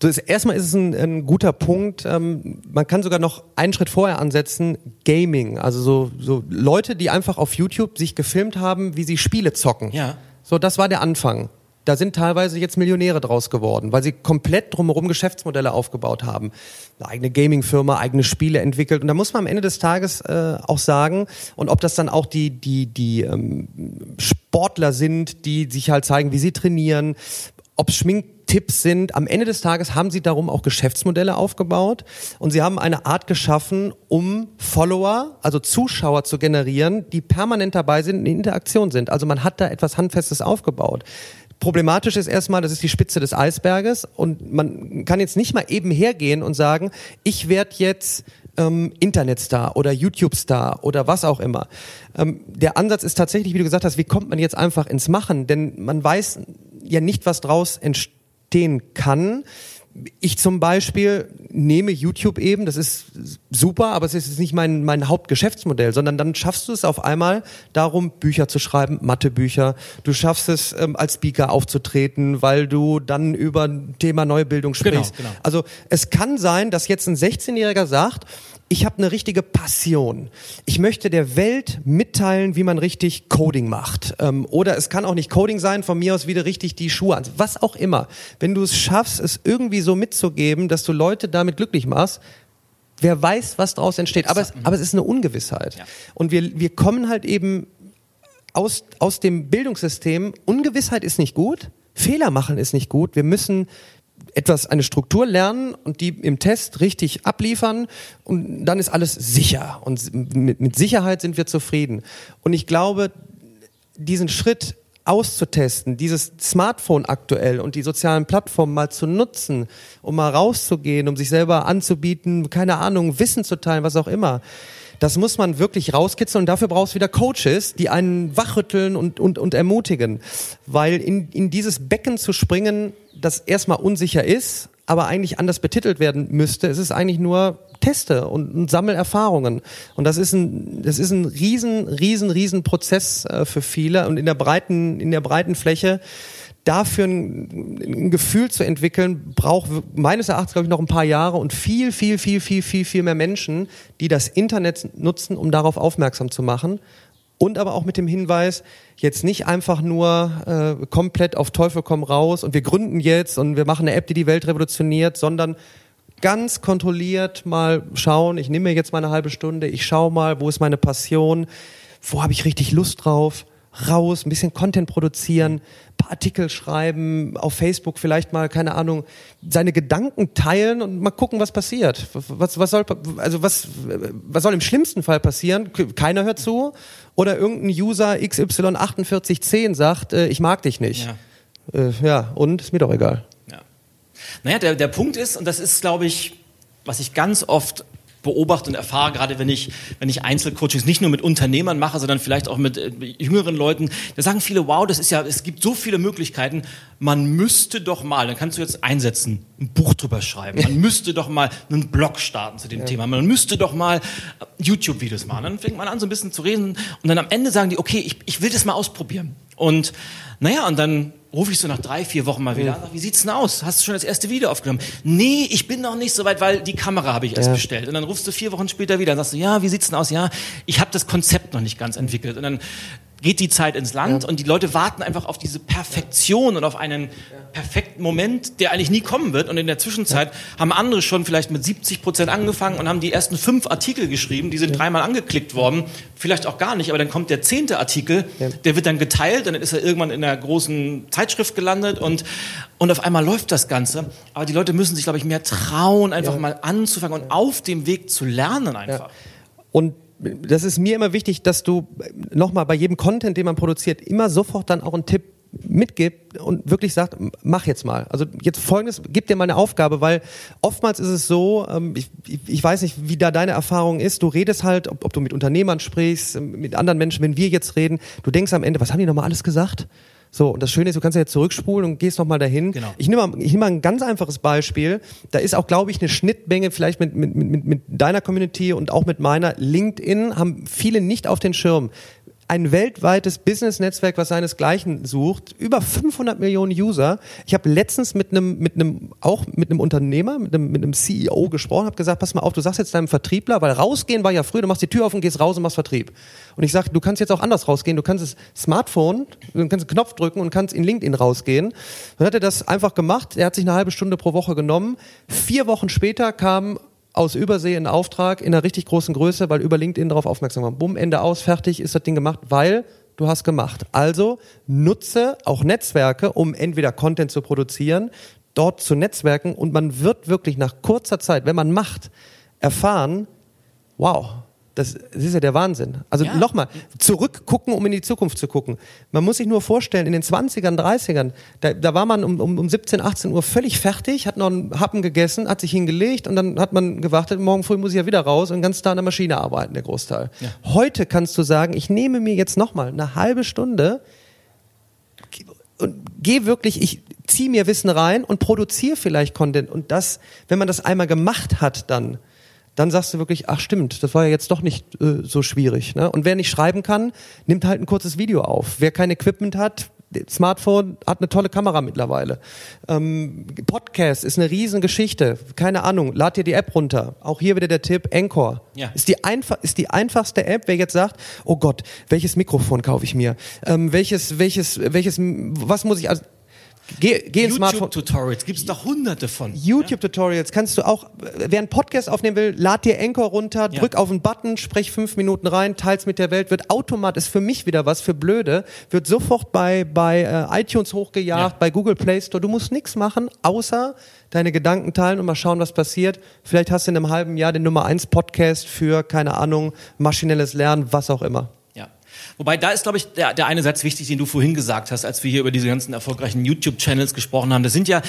Das, erstmal ist es ein, ein guter Punkt. Ähm, man kann sogar noch einen Schritt vorher ansetzen, Gaming. Also so, so Leute, die einfach auf YouTube sich gefilmt haben, wie sie Spiele zocken. Ja. So, das war der Anfang da sind teilweise jetzt Millionäre draus geworden, weil sie komplett drumherum Geschäftsmodelle aufgebaut haben. Eine eigene Gaming-Firma, eigene Spiele entwickelt. Und da muss man am Ende des Tages äh, auch sagen, und ob das dann auch die, die, die ähm, Sportler sind, die sich halt zeigen, wie sie trainieren, ob Schminktipps sind. Am Ende des Tages haben sie darum auch Geschäftsmodelle aufgebaut und sie haben eine Art geschaffen, um Follower, also Zuschauer zu generieren, die permanent dabei sind, in Interaktion sind. Also man hat da etwas Handfestes aufgebaut. Problematisch ist erstmal, das ist die Spitze des Eisberges und man kann jetzt nicht mal eben hergehen und sagen, ich werde jetzt ähm, Internetstar oder YouTube-Star oder was auch immer. Ähm, der Ansatz ist tatsächlich, wie du gesagt hast, wie kommt man jetzt einfach ins Machen? Denn man weiß ja nicht, was draus entstehen kann ich zum Beispiel nehme YouTube eben, das ist super, aber es ist nicht mein, mein Hauptgeschäftsmodell, sondern dann schaffst du es auf einmal darum, Bücher zu schreiben, Mathebücher. Du schaffst es, ähm, als Speaker aufzutreten, weil du dann über Thema Neubildung genau, sprichst. Genau, genau. Also es kann sein, dass jetzt ein 16-Jähriger sagt, ich habe eine richtige Passion. Ich möchte der Welt mitteilen, wie man richtig Coding macht. Ähm, oder es kann auch nicht Coding sein, von mir aus wieder richtig die Schuhe an. Was auch immer. Wenn du es schaffst, es irgendwie so mitzugeben, dass du Leute damit glücklich machst, wer weiß, was daraus entsteht. Aber es, aber es ist eine Ungewissheit. Ja. Und wir, wir kommen halt eben aus, aus dem Bildungssystem. Ungewissheit ist nicht gut. Fehler machen ist nicht gut. Wir müssen etwas, eine Struktur lernen und die im Test richtig abliefern und dann ist alles sicher und mit, mit Sicherheit sind wir zufrieden. Und ich glaube, diesen Schritt auszutesten, dieses Smartphone aktuell und die sozialen Plattformen mal zu nutzen, um mal rauszugehen, um sich selber anzubieten, keine Ahnung, Wissen zu teilen, was auch immer. Das muss man wirklich rauskitzeln und dafür brauchst du wieder Coaches, die einen wachrütteln und, und, und ermutigen. Weil in, in dieses Becken zu springen, das erstmal unsicher ist, aber eigentlich anders betitelt werden müsste, es ist eigentlich nur Teste und, und sammel Erfahrungen. Und das ist ein, das ist ein riesen, riesen, riesen Prozess äh, für viele und in der breiten, in der breiten Fläche dafür ein, ein, Gefühl zu entwickeln, braucht meines Erachtens, glaube ich, noch ein paar Jahre und viel, viel, viel, viel, viel, viel mehr Menschen, die das Internet nutzen, um darauf aufmerksam zu machen. Und aber auch mit dem Hinweis, jetzt nicht einfach nur äh, komplett auf Teufel komm raus und wir gründen jetzt und wir machen eine App, die die Welt revolutioniert, sondern ganz kontrolliert mal schauen, ich nehme mir jetzt mal eine halbe Stunde, ich schaue mal, wo ist meine Passion, wo habe ich richtig Lust drauf, raus, ein bisschen Content produzieren, paar Artikel schreiben, auf Facebook vielleicht mal, keine Ahnung, seine Gedanken teilen und mal gucken, was passiert. Was, was soll, also was, was soll im schlimmsten Fall passieren? Keiner hört zu oder irgendein User XY4810 sagt, äh, ich mag dich nicht. Ja. Äh, ja, und ist mir doch egal. Ja. Naja, der, der Punkt ist, und das ist, glaube ich, was ich ganz oft beobachte und erfahre, gerade wenn ich, wenn ich Einzelcoachings nicht nur mit Unternehmern mache, sondern vielleicht auch mit äh, jüngeren Leuten, da sagen viele, wow, das ist ja, es gibt so viele Möglichkeiten, man müsste doch mal, dann kannst du jetzt einsetzen, ein Buch drüber schreiben, man müsste doch mal einen Blog starten zu dem ja. Thema, man müsste doch mal YouTube-Videos machen. Dann fängt man an, so ein bisschen zu reden und dann am Ende sagen die, okay, ich, ich will das mal ausprobieren. Und naja, und dann rufe ich so nach drei, vier Wochen mal wieder an, wie sieht's denn aus? Hast du schon das erste Video aufgenommen? Nee, ich bin noch nicht so weit, weil die Kamera habe ich erst ja. bestellt. Und dann rufst du vier Wochen später wieder und sagst du, ja, wie sieht's denn aus? Ja, ich habe das Konzept noch nicht ganz entwickelt. Und dann geht die Zeit ins Land ja. und die Leute warten einfach auf diese Perfektion und auf einen perfekten Moment, der eigentlich nie kommen wird. Und in der Zwischenzeit haben andere schon vielleicht mit 70 Prozent angefangen und haben die ersten fünf Artikel geschrieben, die sind dreimal angeklickt worden, vielleicht auch gar nicht, aber dann kommt der zehnte Artikel, der wird dann geteilt und dann ist er irgendwann in der großen Zeitschrift gelandet und, und auf einmal läuft das Ganze. Aber die Leute müssen sich, glaube ich, mehr trauen, einfach mal anzufangen und auf dem Weg zu lernen einfach. Und das ist mir immer wichtig, dass du nochmal bei jedem Content, den man produziert, immer sofort dann auch einen Tipp mitgibt und wirklich sagt, mach jetzt mal. Also jetzt folgendes, gib dir mal eine Aufgabe, weil oftmals ist es so, ähm, ich, ich weiß nicht, wie da deine Erfahrung ist, du redest halt, ob, ob du mit Unternehmern sprichst, mit anderen Menschen, wenn wir jetzt reden, du denkst am Ende, was haben die nochmal alles gesagt? So, und das Schöne ist, du kannst ja jetzt zurückspulen und gehst nochmal dahin. Genau. Ich nehme mal, ich nehme mal ein ganz einfaches Beispiel. Da ist auch, glaube ich, eine Schnittmenge vielleicht mit, mit, mit, mit deiner Community und auch mit meiner. LinkedIn haben viele nicht auf den Schirm ein weltweites Business-Netzwerk, was seinesgleichen sucht, über 500 Millionen User. Ich habe letztens mit einem, mit einem, auch mit einem Unternehmer, mit einem, mit einem CEO gesprochen, habe gesagt, pass mal auf, du sagst jetzt deinem Vertriebler, weil rausgehen war ja früher, du machst die Tür auf und gehst raus und machst Vertrieb. Und ich sage, du kannst jetzt auch anders rausgehen, du kannst das Smartphone, du kannst einen Knopf drücken und kannst in LinkedIn rausgehen. Dann hat er das einfach gemacht, er hat sich eine halbe Stunde pro Woche genommen. Vier Wochen später kam aus Übersee in Auftrag in einer richtig großen Größe, weil über LinkedIn darauf aufmerksam war. Bumm, Ende aus, fertig ist das Ding gemacht, weil du hast gemacht. Also nutze auch Netzwerke, um entweder Content zu produzieren, dort zu netzwerken und man wird wirklich nach kurzer Zeit, wenn man macht, erfahren, wow, das, das ist ja der Wahnsinn. Also ja. nochmal, zurückgucken, um in die Zukunft zu gucken. Man muss sich nur vorstellen, in den 20ern, 30ern, da, da war man um, um, um 17, 18 Uhr völlig fertig, hat noch einen Happen gegessen, hat sich hingelegt und dann hat man gewartet, morgen früh muss ich ja wieder raus und ganz da an der Maschine arbeiten, der Großteil. Ja. Heute kannst du sagen, ich nehme mir jetzt nochmal eine halbe Stunde und gehe wirklich, ich ziehe mir Wissen rein und produziere vielleicht Content. Und das, wenn man das einmal gemacht hat, dann dann sagst du wirklich, ach stimmt, das war ja jetzt doch nicht äh, so schwierig. Ne? Und wer nicht schreiben kann, nimmt halt ein kurzes Video auf. Wer kein Equipment hat, Smartphone hat eine tolle Kamera mittlerweile. Ähm, Podcast ist eine Riesengeschichte. Keine Ahnung, lad dir die App runter. Auch hier wieder der Tipp, Anchor. Ja. Ist, die einfach, ist die einfachste App, wer jetzt sagt, oh Gott, welches Mikrofon kaufe ich mir? Ähm, welches, welches, welches, was muss ich, also Geh, geh ins Smartphone. YouTube-Tutorials gibt es doch hunderte von. YouTube-Tutorials kannst du auch, wer einen Podcast aufnehmen will, lad dir Anchor runter, ja. drück auf einen Button, sprech fünf Minuten rein, teils mit der Welt, wird automatisch, ist für mich wieder was, für Blöde, wird sofort bei, bei äh, iTunes hochgejagt, ja. bei Google Play Store. Du musst nichts machen, außer deine Gedanken teilen und mal schauen, was passiert. Vielleicht hast du in einem halben Jahr den Nummer eins Podcast für, keine Ahnung, maschinelles Lernen, was auch immer. Wobei da ist, glaube ich, der, der eine Satz wichtig, den du vorhin gesagt hast, als wir hier über diese ganzen erfolgreichen YouTube-Channels gesprochen haben. Das sind ja,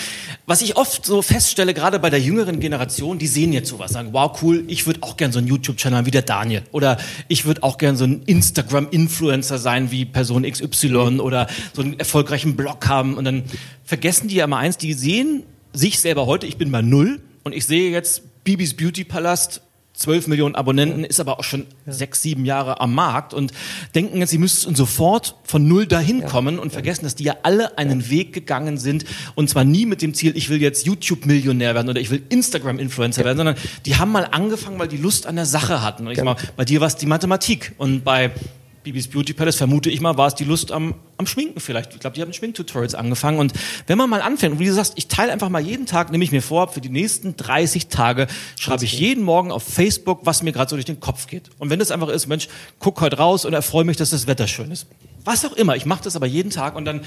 was ich oft so feststelle, gerade bei der jüngeren Generation, die sehen jetzt sowas, sagen, wow, cool, ich würde auch gern so einen YouTube-Channel wie der Daniel. Oder ich würde auch gern so ein Instagram-Influencer sein wie Person XY oder so einen erfolgreichen Blog haben. Und dann vergessen die ja mal eins, die sehen sich selber heute, ich bin bei Null und ich sehe jetzt Bibis Beauty Palast 12 Millionen Abonnenten, ist aber auch schon ja. sechs, sieben Jahre am Markt und denken jetzt, sie müssten sofort von null dahin kommen und vergessen, dass die ja alle einen Weg gegangen sind und zwar nie mit dem Ziel, ich will jetzt YouTube-Millionär werden oder ich will Instagram-Influencer werden, sondern die haben mal angefangen, weil die Lust an der Sache hatten. Und ich sag mal, bei dir war es die Mathematik und bei Bibis Beauty Palace, vermute ich mal, war es die Lust am, am Schminken vielleicht. Ich glaube, die haben Schminktutorials angefangen. Und wenn man mal anfängt, und wie du sagst, ich teile einfach mal jeden Tag, nehme ich mir vor, für die nächsten 30 Tage schreibe ich jeden Morgen auf Facebook, was mir gerade so durch den Kopf geht. Und wenn das einfach ist, Mensch, guck heute raus und erfreue mich, dass das Wetter schön ist. Was auch immer. Ich mache das aber jeden Tag und dann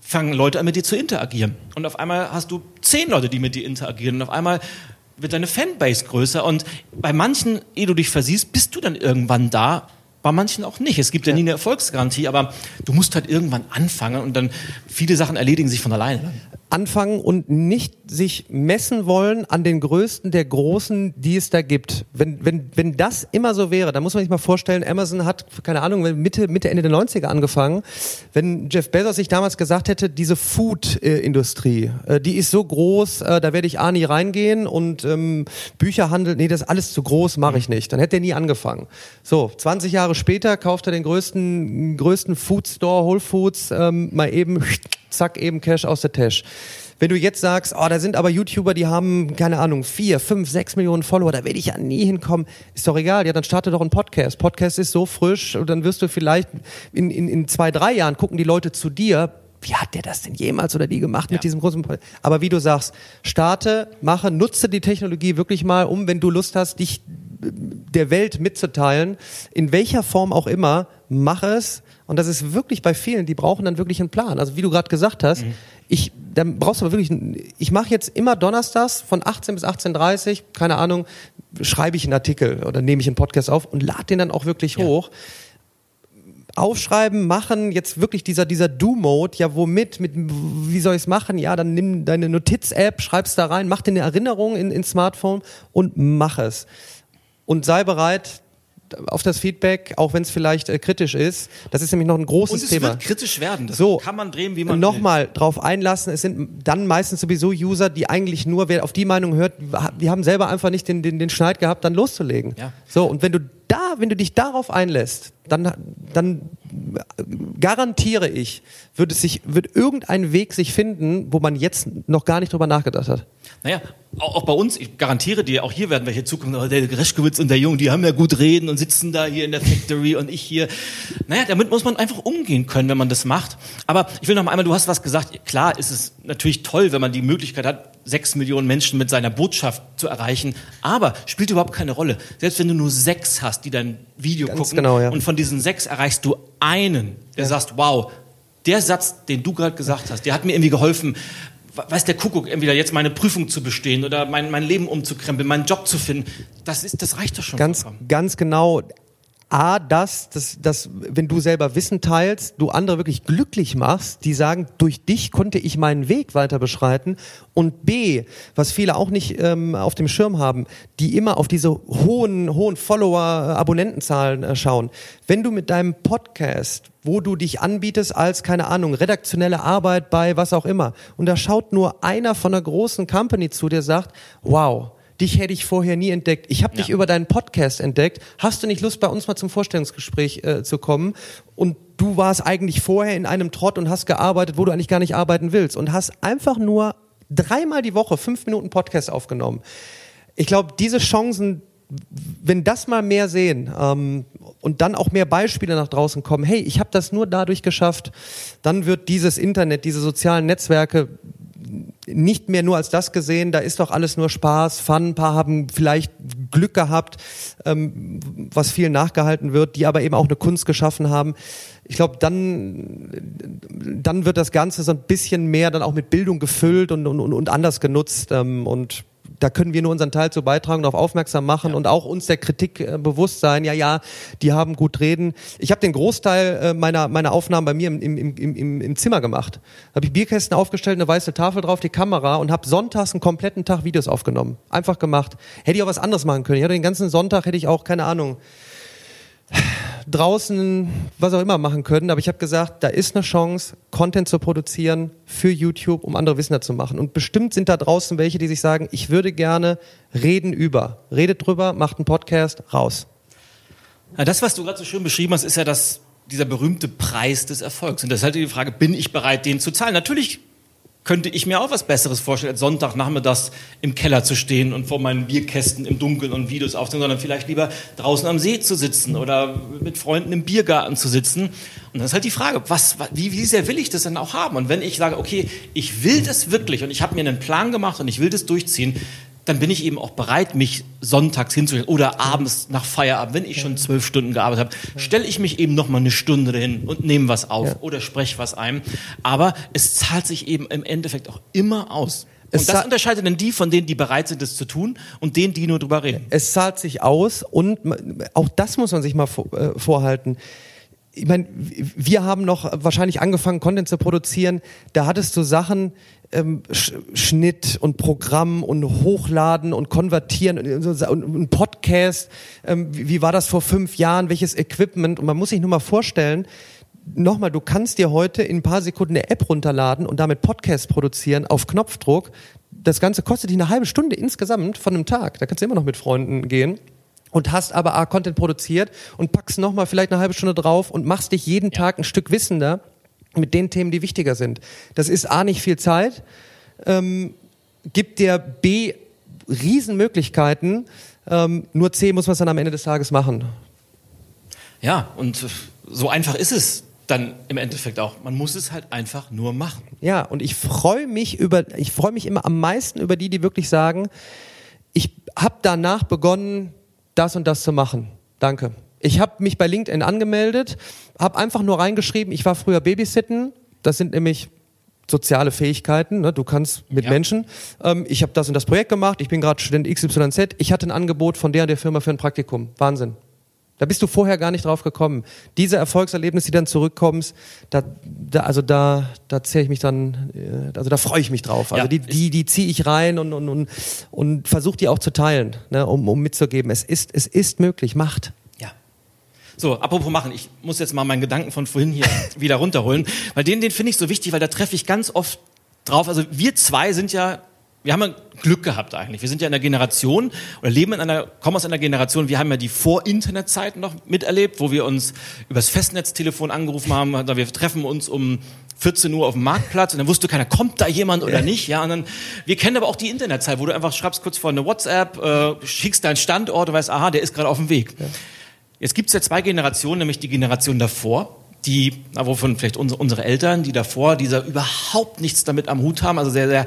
fangen Leute an, mit dir zu interagieren. Und auf einmal hast du zehn Leute, die mit dir interagieren. Und auf einmal wird deine Fanbase größer. Und bei manchen, ehe du dich versiehst, bist du dann irgendwann da bei manchen auch nicht. Es gibt ja, ja nie eine Erfolgsgarantie, aber du musst halt irgendwann anfangen und dann viele Sachen erledigen sich von alleine anfangen und nicht sich messen wollen an den Größten der Großen, die es da gibt. Wenn, wenn, wenn das immer so wäre, dann muss man sich mal vorstellen, Amazon hat, keine Ahnung, Mitte, Mitte, Ende der 90er angefangen. Wenn Jeff Bezos sich damals gesagt hätte, diese Food-Industrie, äh, die ist so groß, äh, da werde ich A nie reingehen und ähm, Bücherhandel, nee, das ist alles zu groß, mache ich nicht. Dann hätte er nie angefangen. So, 20 Jahre später kauft er den größten, größten Food Store, Whole Foods, ähm, mal eben zack, eben Cash aus der Tasche. Wenn du jetzt sagst, oh, da sind aber YouTuber, die haben, keine Ahnung, vier, fünf, sechs Millionen Follower, da werde ich ja nie hinkommen, ist doch egal, ja, dann starte doch einen Podcast. Podcast ist so frisch und dann wirst du vielleicht in, in, in zwei, drei Jahren gucken die Leute zu dir, wie hat der das denn jemals oder die gemacht mit diesem großen Podcast? Aber wie du sagst, starte, mache, nutze die Technologie wirklich mal um, wenn du Lust hast, dich der Welt mitzuteilen, in welcher Form auch immer, mach es, und das ist wirklich bei vielen, die brauchen dann wirklich einen Plan. Also wie du gerade gesagt hast, mhm. ich, dann brauchst du aber wirklich, ich mache jetzt immer donnerstags von 18 bis 18.30 keine Ahnung, schreibe ich einen Artikel oder nehme ich einen Podcast auf und lade den dann auch wirklich ja. hoch. Aufschreiben, machen, jetzt wirklich dieser, dieser Do-Mode, ja, womit, mit, wie soll ich es machen? Ja, dann nimm deine Notiz-App, schreib's da rein, mach dir eine Erinnerung in, in Smartphone und mach es. Und sei bereit, auf das Feedback, auch wenn es vielleicht äh, kritisch ist. Das ist nämlich noch ein großes Und es Thema. Wird kritisch werden. Das so, kann man drehen, wie man Nochmal drauf einlassen. Es sind dann meistens sowieso User, die eigentlich nur, wer auf die Meinung hört, die haben selber einfach nicht den, den, den Schneid gehabt, dann loszulegen. Ja. So, und wenn du da, wenn du dich darauf einlässt, dann, dann garantiere ich, wird es sich, wird irgendein Weg sich finden, wo man jetzt noch gar nicht drüber nachgedacht hat. Naja, auch, bei uns, ich garantiere dir, auch hier werden hier zukommen, oh, der Greschkowitz und der Jung, die haben ja gut reden und sitzen da hier in der Factory und ich hier. Naja, damit muss man einfach umgehen können, wenn man das macht. Aber ich will noch einmal, du hast was gesagt, klar ist es natürlich toll, wenn man die Möglichkeit hat, sechs Millionen Menschen mit seiner Botschaft zu erreichen, aber spielt überhaupt keine Rolle. Selbst wenn du nur sechs hast, die dein Video Ganz gucken genau, ja. und von diesen sechs erreichst du einen, der ja. sagt, wow, der Satz, den du gerade gesagt hast, der hat mir irgendwie geholfen, weiß der Kuckuck, entweder jetzt meine Prüfung zu bestehen oder mein, mein Leben umzukrempeln, meinen Job zu finden. Das ist, das reicht doch schon. Ganz, ganz genau. A, das, dass, dass, wenn du selber Wissen teilst, du andere wirklich glücklich machst, die sagen, durch dich konnte ich meinen Weg weiter beschreiten. Und B, was viele auch nicht ähm, auf dem Schirm haben, die immer auf diese hohen, hohen Follower-Abonnentenzahlen äh, schauen. Wenn du mit deinem Podcast, wo du dich anbietest als, keine Ahnung, redaktionelle Arbeit bei was auch immer, und da schaut nur einer von einer großen Company zu, der sagt, wow, dich hätte ich vorher nie entdeckt. Ich habe ja. dich über deinen Podcast entdeckt. Hast du nicht Lust, bei uns mal zum Vorstellungsgespräch äh, zu kommen? Und du warst eigentlich vorher in einem Trott und hast gearbeitet, wo du eigentlich gar nicht arbeiten willst und hast einfach nur dreimal die Woche fünf Minuten Podcast aufgenommen. Ich glaube, diese Chancen, wenn das mal mehr sehen ähm, und dann auch mehr Beispiele nach draußen kommen, hey, ich habe das nur dadurch geschafft, dann wird dieses Internet, diese sozialen Netzwerke nicht mehr nur als das gesehen, da ist doch alles nur Spaß, Fun, ein paar haben vielleicht Glück gehabt, ähm, was vielen nachgehalten wird, die aber eben auch eine Kunst geschaffen haben. Ich glaube, dann, dann wird das Ganze so ein bisschen mehr dann auch mit Bildung gefüllt und, und, und anders genutzt ähm, und da können wir nur unseren Teil zu beitragen, darauf aufmerksam machen ja. und auch uns der Kritik äh, bewusst sein. Ja, ja, die haben gut reden. Ich habe den Großteil äh, meiner, meiner Aufnahmen bei mir im, im, im, im, im Zimmer gemacht. Habe ich Bierkästen aufgestellt, eine weiße Tafel drauf, die Kamera und habe sonntags einen kompletten Tag Videos aufgenommen. Einfach gemacht. Hätte ich auch was anderes machen können. Ich hatte den ganzen Sonntag, hätte ich auch, keine Ahnung, draußen was auch immer machen können, aber ich habe gesagt, da ist eine Chance, Content zu produzieren für YouTube, um andere Wissender zu machen. Und bestimmt sind da draußen welche, die sich sagen, ich würde gerne reden über. Redet drüber, macht einen Podcast, raus. Ja, das, was du gerade so schön beschrieben hast, ist ja das, dieser berühmte Preis des Erfolgs. Und das ist halt die Frage, bin ich bereit, den zu zahlen? Natürlich könnte ich mir auch was Besseres vorstellen, als Sonntagnachmittags im Keller zu stehen und vor meinen Bierkästen im Dunkeln und Videos aufzunehmen, sondern vielleicht lieber draußen am See zu sitzen oder mit Freunden im Biergarten zu sitzen. Und das ist halt die Frage, was, wie, wie sehr will ich das denn auch haben? Und wenn ich sage, okay, ich will das wirklich und ich habe mir einen Plan gemacht und ich will das durchziehen, dann bin ich eben auch bereit, mich sonntags hinzustellen oder abends nach Feierabend, wenn ich schon zwölf Stunden gearbeitet habe, stelle ich mich eben noch mal eine Stunde dahin und nehme was auf ja. oder spreche was ein. Aber es zahlt sich eben im Endeffekt auch immer aus. Und es das unterscheidet dann die von denen, die bereit sind, das zu tun und denen, die nur drüber reden. Es zahlt sich aus und auch das muss man sich mal äh, vorhalten ich meine, wir haben noch wahrscheinlich angefangen, Content zu produzieren. Da hattest du Sachen, ähm, Schnitt und Programm und Hochladen und Konvertieren und, und, und Podcast. Ähm, wie, wie war das vor fünf Jahren? Welches Equipment? Und man muss sich nur mal vorstellen, nochmal, du kannst dir heute in ein paar Sekunden eine App runterladen und damit Podcast produzieren auf Knopfdruck. Das Ganze kostet dich eine halbe Stunde insgesamt von einem Tag. Da kannst du immer noch mit Freunden gehen und hast aber A, Content produziert und packst nochmal vielleicht eine halbe Stunde drauf und machst dich jeden ja. Tag ein Stück wissender mit den Themen, die wichtiger sind. Das ist A, nicht viel Zeit, ähm, gibt dir B, Riesenmöglichkeiten, ähm, nur C muss man es dann am Ende des Tages machen. Ja, und so einfach ist es dann im Endeffekt auch. Man muss es halt einfach nur machen. Ja, und ich freue mich über, ich freue mich immer am meisten über die, die wirklich sagen, ich habe danach begonnen, das und das zu machen. Danke. Ich habe mich bei LinkedIn angemeldet, habe einfach nur reingeschrieben, ich war früher Babysitten. Das sind nämlich soziale Fähigkeiten. Ne? Du kannst mit ja. Menschen. Ähm, ich habe das und das Projekt gemacht. Ich bin gerade Student XYZ. Ich hatte ein Angebot von der und der Firma für ein Praktikum. Wahnsinn. Da bist du vorher gar nicht drauf gekommen. Diese Erfolgserlebnisse, die dann zurückkommst, da, da also da, da zähle ich mich dann, äh, also da freue ich mich drauf. Also ja, die, die, die ziehe ich rein und und und, und versuche die auch zu teilen, ne, um, um mitzugeben. Es ist, es ist möglich. Macht. So, apropos machen, ich muss jetzt mal meinen Gedanken von vorhin hier wieder runterholen, weil den, den finde ich so wichtig, weil da treffe ich ganz oft drauf. Also wir zwei sind ja wir haben ja Glück gehabt eigentlich. Wir sind ja in einer Generation oder leben in einer, kommen aus einer Generation, wir haben ja die Vor-Internet-Zeit noch miterlebt, wo wir uns übers Festnetztelefon angerufen haben, wir treffen uns um 14 Uhr auf dem Marktplatz und dann wusste keiner, kommt da jemand oder nicht, ja, und dann, wir kennen aber auch die Internetzeit, wo du einfach schreibst kurz vor eine WhatsApp, äh, schickst deinen Standort und weißt, aha, der ist gerade auf dem Weg. Ja. Jetzt gibt's ja zwei Generationen, nämlich die Generation davor, die, wovon vielleicht unsere, unsere Eltern, die davor, dieser überhaupt nichts damit am Hut haben, also sehr, sehr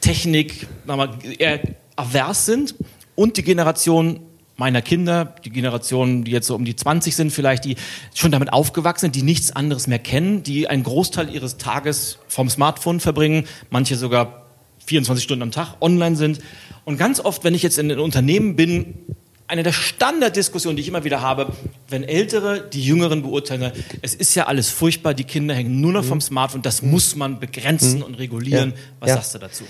Technik eher avers sind und die Generation meiner Kinder, die Generation, die jetzt so um die 20 sind, vielleicht, die schon damit aufgewachsen sind, die nichts anderes mehr kennen, die einen Großteil ihres Tages vom Smartphone verbringen, manche sogar 24 Stunden am Tag online sind. Und ganz oft, wenn ich jetzt in einem Unternehmen bin, eine der Standarddiskussionen, die ich immer wieder habe, wenn Ältere die Jüngeren beurteilen, es ist ja alles furchtbar, die Kinder hängen nur noch vom Smartphone, das muss man begrenzen mhm. und regulieren. Ja. Was ja. sagst du dazu?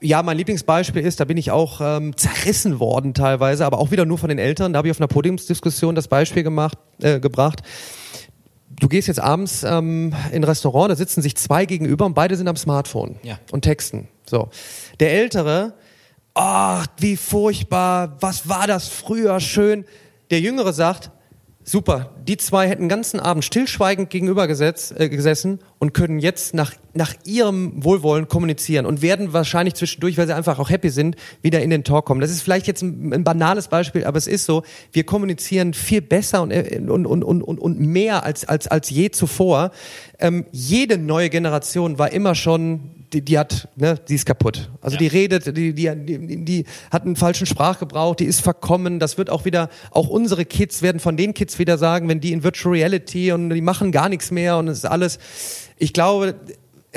Ja, mein Lieblingsbeispiel ist, da bin ich auch ähm, zerrissen worden teilweise, aber auch wieder nur von den Eltern. Da habe ich auf einer Podiumsdiskussion das Beispiel gemacht, äh, gebracht. Du gehst jetzt abends ähm, in ein Restaurant, da sitzen sich zwei gegenüber und beide sind am Smartphone ja. und texten. So, der Ältere, ach, wie furchtbar, was war das früher schön. Der Jüngere sagt, Super. Die zwei hätten den ganzen Abend stillschweigend gegenüber gesetz, äh, gesessen und können jetzt nach, nach ihrem Wohlwollen kommunizieren und werden wahrscheinlich zwischendurch, weil sie einfach auch happy sind, wieder in den Talk kommen. Das ist vielleicht jetzt ein, ein banales Beispiel, aber es ist so, wir kommunizieren viel besser und, äh, und, und, und, und mehr als, als, als je zuvor. Ähm, jede neue Generation war immer schon die, die hat, ne, die ist kaputt. Also ja. die redet, die, die, die, die hat einen falschen Sprachgebrauch, die ist verkommen. Das wird auch wieder, auch unsere Kids werden von den Kids wieder sagen, wenn die in Virtual Reality und die machen gar nichts mehr und es ist alles. Ich glaube,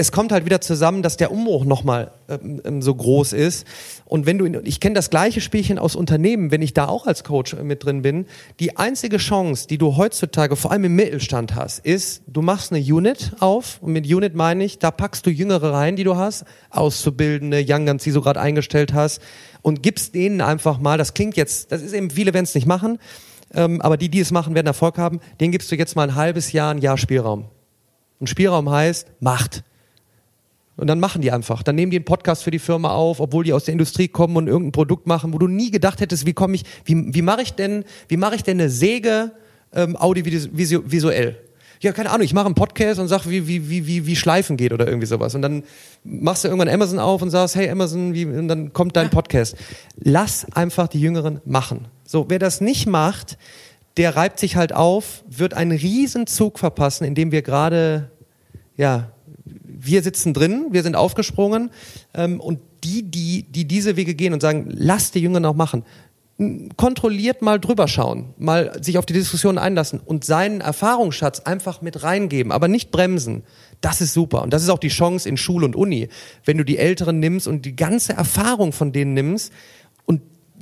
es kommt halt wieder zusammen, dass der Umbruch nochmal ähm, ähm, so groß ist. Und wenn du, in, ich kenne das gleiche Spielchen aus Unternehmen, wenn ich da auch als Coach mit drin bin, die einzige Chance, die du heutzutage vor allem im Mittelstand hast, ist, du machst eine Unit auf. Und mit Unit meine ich, da packst du Jüngere rein, die du hast, Auszubildende, Young Guns, die du gerade eingestellt hast, und gibst denen einfach mal, das klingt jetzt, das ist eben, viele werden es nicht machen, ähm, aber die, die es machen, werden Erfolg haben. Denen gibst du jetzt mal ein halbes Jahr, ein Jahr Spielraum. Und Spielraum heißt Macht. Und dann machen die einfach. Dann nehmen die einen Podcast für die Firma auf, obwohl die aus der Industrie kommen und irgendein Produkt machen, wo du nie gedacht hättest, wie komme ich, wie, wie mache ich denn, wie mache ich denn eine Säge ähm, audiovisuell? Ja, keine Ahnung, ich mache einen Podcast und sag, wie, wie, wie, wie, wie Schleifen geht oder irgendwie sowas. Und dann machst du irgendwann Amazon auf und sagst, hey Amazon, wie, und dann kommt dein Podcast. Lass einfach die Jüngeren machen. So, wer das nicht macht, der reibt sich halt auf, wird einen riesen Zug verpassen, in dem wir gerade, ja, wir sitzen drin, wir sind aufgesprungen ähm, und die, die, die diese Wege gehen und sagen, lass die Jüngeren auch machen, kontrolliert mal drüber schauen, mal sich auf die Diskussion einlassen und seinen Erfahrungsschatz einfach mit reingeben, aber nicht bremsen. Das ist super. Und das ist auch die Chance in Schule und Uni. Wenn du die Älteren nimmst und die ganze Erfahrung von denen nimmst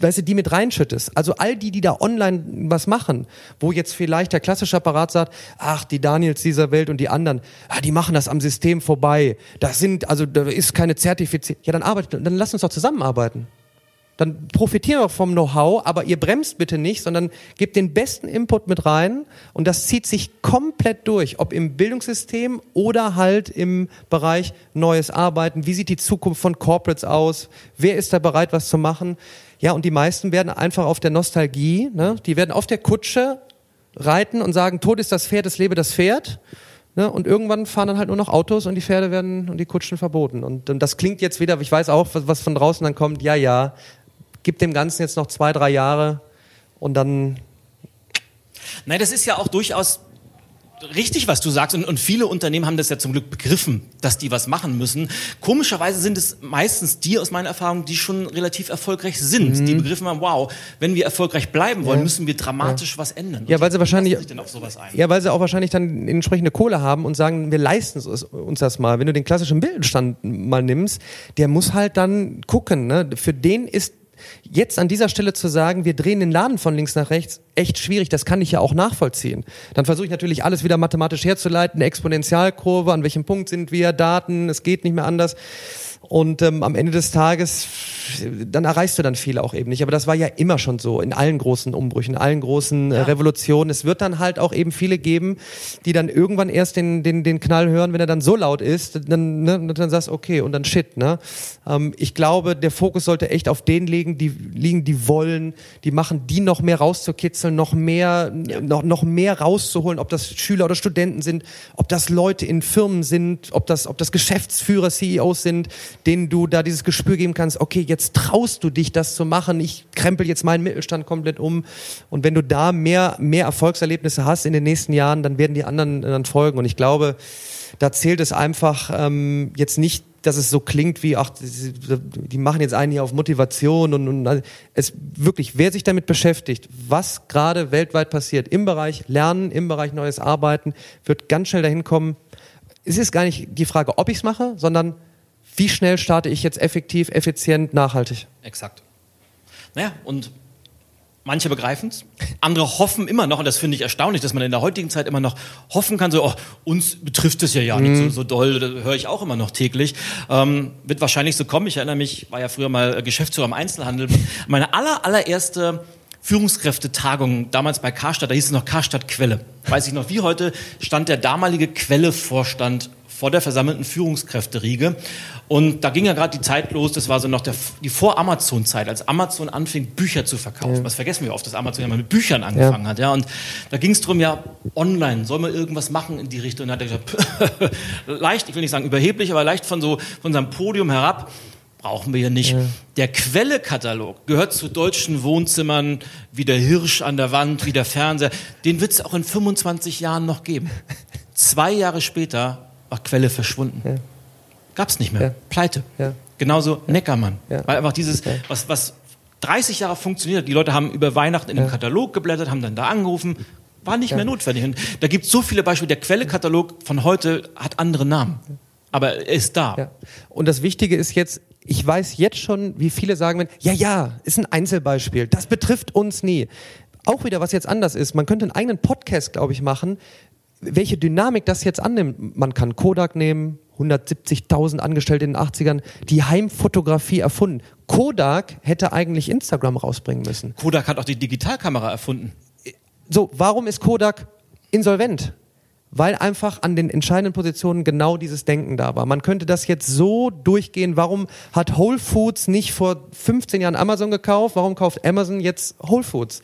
weißt du, die mit reinschüttest. Also all die, die da online was machen, wo jetzt vielleicht der klassische Apparat sagt, ach, die Daniels dieser Welt und die anderen, ah, die machen das am System vorbei. Das sind, also da ist keine Zertifizierung. Ja, dann arbeitet, dann lass uns doch zusammenarbeiten dann profitieren wir vom Know-how, aber ihr bremst bitte nicht, sondern gebt den besten Input mit rein und das zieht sich komplett durch, ob im Bildungssystem oder halt im Bereich neues Arbeiten. Wie sieht die Zukunft von Corporates aus? Wer ist da bereit, was zu machen? Ja, und die meisten werden einfach auf der Nostalgie, ne? die werden auf der Kutsche reiten und sagen, Tod ist das Pferd, es lebe das Pferd. Ne? Und irgendwann fahren dann halt nur noch Autos und die Pferde werden und die Kutschen verboten. Und, und das klingt jetzt wieder, ich weiß auch, was, was von draußen dann kommt, ja, ja, gib dem Ganzen jetzt noch zwei, drei Jahre und dann. Nein, das ist ja auch durchaus richtig, was du sagst. Und, und, viele Unternehmen haben das ja zum Glück begriffen, dass die was machen müssen. Komischerweise sind es meistens die aus meiner Erfahrung, die schon relativ erfolgreich sind. Mhm. Die begriffen haben, wow, wenn wir erfolgreich bleiben wollen, ja. müssen wir dramatisch ja. was ändern. Und ja, weil sie wahrscheinlich, ja, weil sie auch wahrscheinlich dann entsprechende Kohle haben und sagen, wir leisten uns das mal. Wenn du den klassischen Mittelstand mal nimmst, der muss halt dann gucken. Ne? Für den ist Jetzt an dieser Stelle zu sagen, wir drehen den Laden von links nach rechts, echt schwierig, das kann ich ja auch nachvollziehen. Dann versuche ich natürlich alles wieder mathematisch herzuleiten, Exponentialkurve, an welchem Punkt sind wir, Daten, es geht nicht mehr anders. Und ähm, am Ende des Tages, dann erreichst du dann viele auch eben nicht. Aber das war ja immer schon so in allen großen Umbrüchen, in allen großen äh, ja. Revolutionen. Es wird dann halt auch eben viele geben, die dann irgendwann erst den, den, den Knall hören, wenn er dann so laut ist, dann, ne, dann sagst okay und dann shit. Ne? Ähm, ich glaube, der Fokus sollte echt auf denen liegen, die liegen, die wollen, die machen, die noch mehr rauszukitzeln, noch mehr, ja. noch, noch mehr rauszuholen, ob das Schüler oder Studenten sind, ob das Leute in Firmen sind, ob das, ob das Geschäftsführer, CEOs sind denen du da dieses Gespür geben kannst, okay, jetzt traust du dich, das zu machen, ich krempel jetzt meinen Mittelstand komplett um. Und wenn du da mehr, mehr Erfolgserlebnisse hast in den nächsten Jahren, dann werden die anderen dann folgen. Und ich glaube, da zählt es einfach ähm, jetzt nicht, dass es so klingt wie, ach, die machen jetzt einen hier auf Motivation und, und es wirklich, wer sich damit beschäftigt, was gerade weltweit passiert im Bereich Lernen, im Bereich neues Arbeiten, wird ganz schnell dahin kommen. Es ist gar nicht die Frage, ob ich es mache, sondern wie schnell starte ich jetzt effektiv, effizient, nachhaltig? Exakt. Naja, und manche begreifen es, andere hoffen immer noch, und das finde ich erstaunlich, dass man in der heutigen Zeit immer noch hoffen kann, so, oh, uns betrifft es ja ja nicht so, mhm. so doll, das höre ich auch immer noch täglich. Ähm, wird wahrscheinlich so kommen. Ich erinnere mich, war ja früher mal Geschäftsführer im Einzelhandel. Meine aller, allererste Führungskräftetagung damals bei Karstadt, da hieß es noch Karstadt Quelle. Weiß ich noch wie heute, stand der damalige Quelle-Vorstand vor der versammelten Führungskräfteriege. Und da ging ja gerade die Zeit los, das war so noch der, die Vor-Amazon-Zeit, als Amazon anfing, Bücher zu verkaufen. Ja. Das vergessen wir oft, dass Amazon ja mal mit Büchern angefangen ja. hat. Ja. Und da ging es darum, ja, online, soll man irgendwas machen in die Richtung? Und da hat er gesagt, leicht, ich will nicht sagen überheblich, aber leicht von so von seinem Podium herab, brauchen wir hier nicht. Ja. Der Quellekatalog gehört zu deutschen Wohnzimmern wie der Hirsch an der Wand, wie der Fernseher. Den wird es auch in 25 Jahren noch geben. Zwei Jahre später war Quelle verschwunden. Ja. Gab es nicht mehr. Ja. Pleite. Ja. Genauso Neckermann. Weil einfach dieses, was, was 30 Jahre funktioniert, die Leute haben über Weihnachten in dem Katalog geblättert, haben dann da angerufen, war nicht mehr notwendig. Und da gibt es so viele Beispiele. Der Quellekatalog von heute hat andere Namen. Aber er ist da. Und das Wichtige ist jetzt, ich weiß jetzt schon, wie viele sagen, ja, ja, ist ein Einzelbeispiel. Das betrifft uns nie. Auch wieder, was jetzt anders ist. Man könnte einen eigenen Podcast, glaube ich, machen, welche Dynamik das jetzt annimmt. Man kann Kodak nehmen, 170.000 Angestellte in den 80ern, die Heimfotografie erfunden. Kodak hätte eigentlich Instagram rausbringen müssen. Kodak hat auch die Digitalkamera erfunden. So, warum ist Kodak insolvent? Weil einfach an den entscheidenden Positionen genau dieses Denken da war. Man könnte das jetzt so durchgehen. Warum hat Whole Foods nicht vor 15 Jahren Amazon gekauft? Warum kauft Amazon jetzt Whole Foods?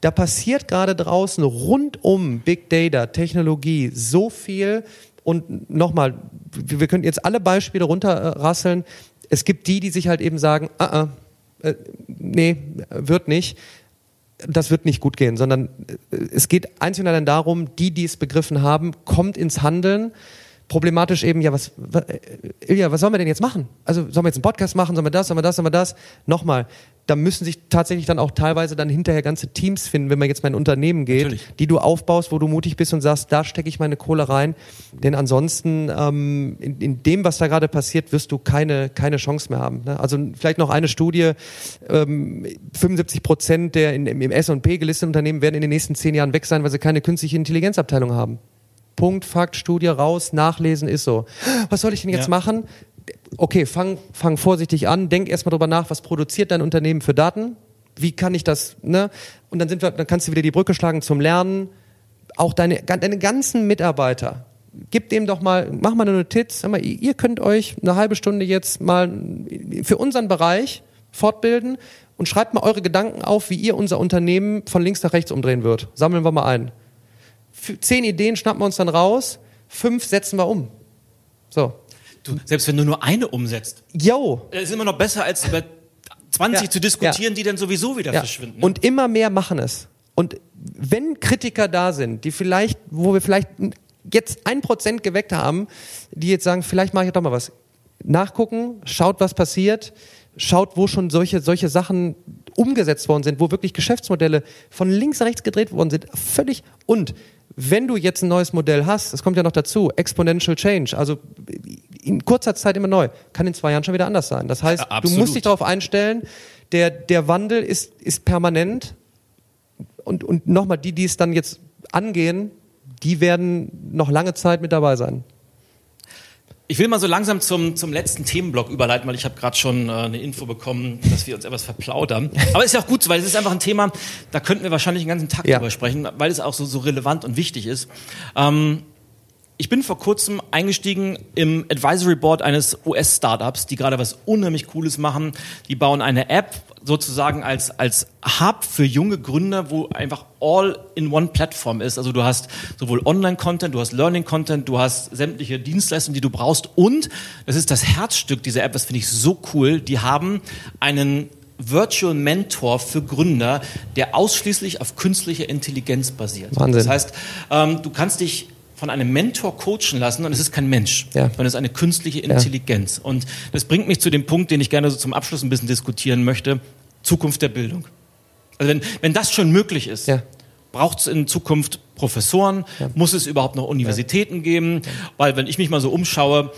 Da passiert gerade draußen rund um Big Data, Technologie so viel. Und nochmal, wir könnten jetzt alle Beispiele runterrasseln. Es gibt die, die sich halt eben sagen, ah, ah, äh, nee, wird nicht das wird nicht gut gehen, sondern äh, es geht einzig und allein darum, die, die es begriffen haben, kommt ins Handeln. Problematisch eben, ja, was, äh, Ilja, was sollen wir denn jetzt machen? Also, sollen wir jetzt einen Podcast machen? Sollen wir das? Sollen wir das? Sollen wir das? Nochmal, da müssen sich tatsächlich dann auch teilweise dann hinterher ganze Teams finden, wenn man jetzt mal in ein Unternehmen geht, Natürlich. die du aufbaust, wo du mutig bist und sagst, da stecke ich meine Kohle rein. Denn ansonsten, ähm, in, in dem, was da gerade passiert, wirst du keine, keine Chance mehr haben. Ne? Also vielleicht noch eine Studie, ähm, 75 Prozent der in, im S&P gelisteten Unternehmen werden in den nächsten zehn Jahren weg sein, weil sie keine künstliche Intelligenzabteilung haben. Punkt, Fakt, Studie raus, nachlesen ist so. Was soll ich denn jetzt ja. machen? okay, fang, fang vorsichtig an, denk erstmal drüber nach, was produziert dein Unternehmen für Daten? Wie kann ich das, ne? Und dann sind wir, dann kannst du wieder die Brücke schlagen zum Lernen. Auch deine, deine ganzen Mitarbeiter, gib dem doch mal, mach mal eine Notiz, sag mal, ihr könnt euch eine halbe Stunde jetzt mal für unseren Bereich fortbilden und schreibt mal eure Gedanken auf, wie ihr unser Unternehmen von links nach rechts umdrehen wird. Sammeln wir mal ein. Zehn Ideen schnappen wir uns dann raus, fünf setzen wir um. So. Du, selbst wenn du nur eine umsetzt. Jo. Ist immer noch besser, als über 20 ja, zu diskutieren, ja. die dann sowieso wieder ja. verschwinden. Ne? Und immer mehr machen es. Und wenn Kritiker da sind, die vielleicht, wo wir vielleicht jetzt ein Prozent geweckt haben, die jetzt sagen, vielleicht mache ich doch mal was. Nachgucken, schaut, was passiert, schaut, wo schon solche, solche Sachen umgesetzt worden sind, wo wirklich Geschäftsmodelle von links nach rechts gedreht worden sind. Völlig. Und wenn du jetzt ein neues Modell hast, das kommt ja noch dazu, Exponential Change, also in kurzer Zeit immer neu, kann in zwei Jahren schon wieder anders sein. Das heißt, ja, du musst dich darauf einstellen, der, der Wandel ist, ist permanent und, und nochmal, die, die es dann jetzt angehen, die werden noch lange Zeit mit dabei sein. Ich will mal so langsam zum, zum letzten Themenblock überleiten, weil ich habe gerade schon äh, eine Info bekommen, dass wir uns etwas verplaudern. Aber ist ja auch gut, weil es ist einfach ein Thema, da könnten wir wahrscheinlich den ganzen Tag ja. drüber sprechen, weil es auch so, so relevant und wichtig ist. Ähm, ich bin vor kurzem eingestiegen im Advisory Board eines US-Startups, die gerade was unheimlich Cooles machen. Die bauen eine App sozusagen als, als Hub für junge Gründer, wo einfach all in one Plattform ist. Also du hast sowohl Online-Content, du hast Learning-Content, du hast sämtliche Dienstleistungen, die du brauchst. Und, das ist das Herzstück dieser App, das finde ich so cool, die haben einen Virtual Mentor für Gründer, der ausschließlich auf künstlicher Intelligenz basiert. Wahnsinn. Das heißt, ähm, du kannst dich von einem Mentor coachen lassen und es ist kein Mensch, ja. sondern es ist eine künstliche Intelligenz. Ja. Und das bringt mich zu dem Punkt, den ich gerne so zum Abschluss ein bisschen diskutieren möchte, Zukunft der Bildung. Also wenn, wenn das schon möglich ist, ja. braucht es in Zukunft Professoren, muss es überhaupt noch Universitäten geben, weil wenn ich mich mal so umschaue,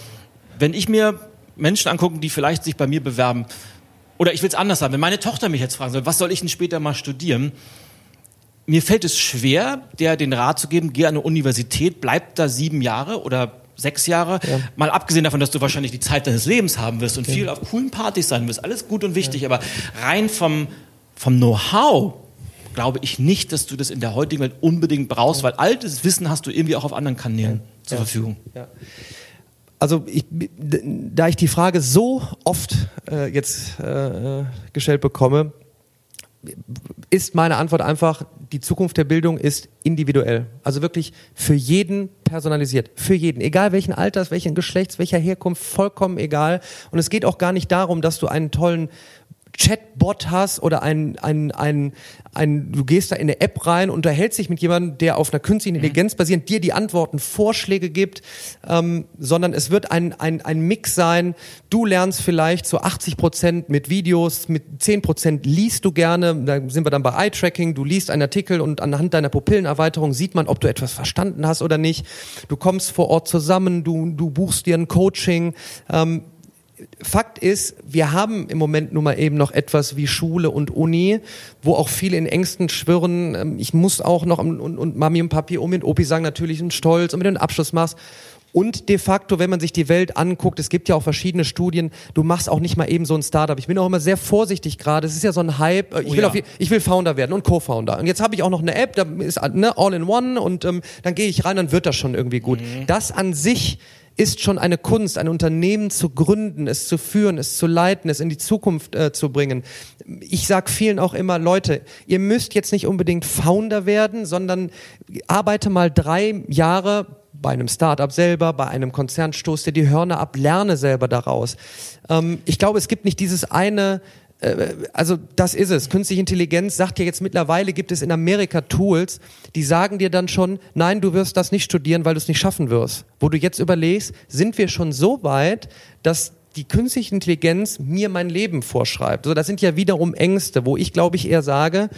wenn ich mir Menschen angucke, die vielleicht sich bei mir bewerben, oder ich will es anders sagen, wenn meine Tochter mich jetzt fragen soll, was soll ich denn später mal studieren, mir fällt es schwer, der den Rat zu geben, geh an eine Universität, bleib da sieben Jahre oder sechs Jahre. Ja. Mal abgesehen davon, dass du wahrscheinlich die Zeit deines Lebens haben wirst und ja. viel auf coolen Partys sein wirst. Alles gut und wichtig, aber rein vom, vom Know-how glaube ich nicht, dass du das in der heutigen Welt unbedingt brauchst, weil altes Wissen hast du irgendwie auch auf anderen Kanälen zur Verfügung. Also ich, da ich die Frage so oft äh, jetzt äh, gestellt bekomme, ist meine Antwort einfach, die Zukunft der Bildung ist individuell. Also wirklich für jeden personalisiert. Für jeden. Egal welchen Alters, welchen Geschlechts, welcher Herkunft, vollkommen egal. Und es geht auch gar nicht darum, dass du einen tollen Chatbot hast oder ein, ein, ein, ein, du gehst da in eine App rein, unterhältst dich mit jemandem, der auf einer künstlichen. Intelligenz basierend dir die Antworten, Vorschläge gibt, ähm, sondern es wird ein, ein, ein Mix sein. Du lernst vielleicht zu 80 Prozent mit Videos, mit 10 Prozent liest du gerne, da sind wir dann bei Eye-Tracking, du liest einen Artikel und anhand deiner Pupillenerweiterung sieht man, ob du etwas verstanden hast oder nicht. Du kommst vor Ort zusammen, du, du buchst dir ein Coaching. Ähm, Fakt ist, wir haben im Moment nun mal eben noch etwas wie Schule und Uni, wo auch viele in Ängsten schwirren. Ähm, ich muss auch noch und, und Mami und Papi um und Opi sagen natürlich einen Stolz und mit den Abschluss machst. Und de facto, wenn man sich die Welt anguckt, es gibt ja auch verschiedene Studien, du machst auch nicht mal eben so ein Startup. Ich bin auch immer sehr vorsichtig gerade. Es ist ja so ein Hype. Ich, oh will, ja. auf, ich will Founder werden und Co-Founder. Und jetzt habe ich auch noch eine App, da ist ne, all in one und ähm, dann gehe ich rein, dann wird das schon irgendwie gut. Mhm. Das an sich ist schon eine Kunst, ein Unternehmen zu gründen, es zu führen, es zu leiten, es in die Zukunft äh, zu bringen. Ich sag vielen auch immer, Leute, ihr müsst jetzt nicht unbedingt Founder werden, sondern arbeite mal drei Jahre bei einem Startup selber, bei einem Konzern, stoß dir die Hörner ab, lerne selber daraus. Ähm, ich glaube, es gibt nicht dieses eine, also das ist es. Künstliche Intelligenz sagt ja jetzt mittlerweile, gibt es in Amerika Tools, die sagen dir dann schon, nein, du wirst das nicht studieren, weil du es nicht schaffen wirst. Wo du jetzt überlegst, sind wir schon so weit, dass die künstliche Intelligenz mir mein Leben vorschreibt. So, das sind ja wiederum Ängste, wo ich glaube ich eher sage,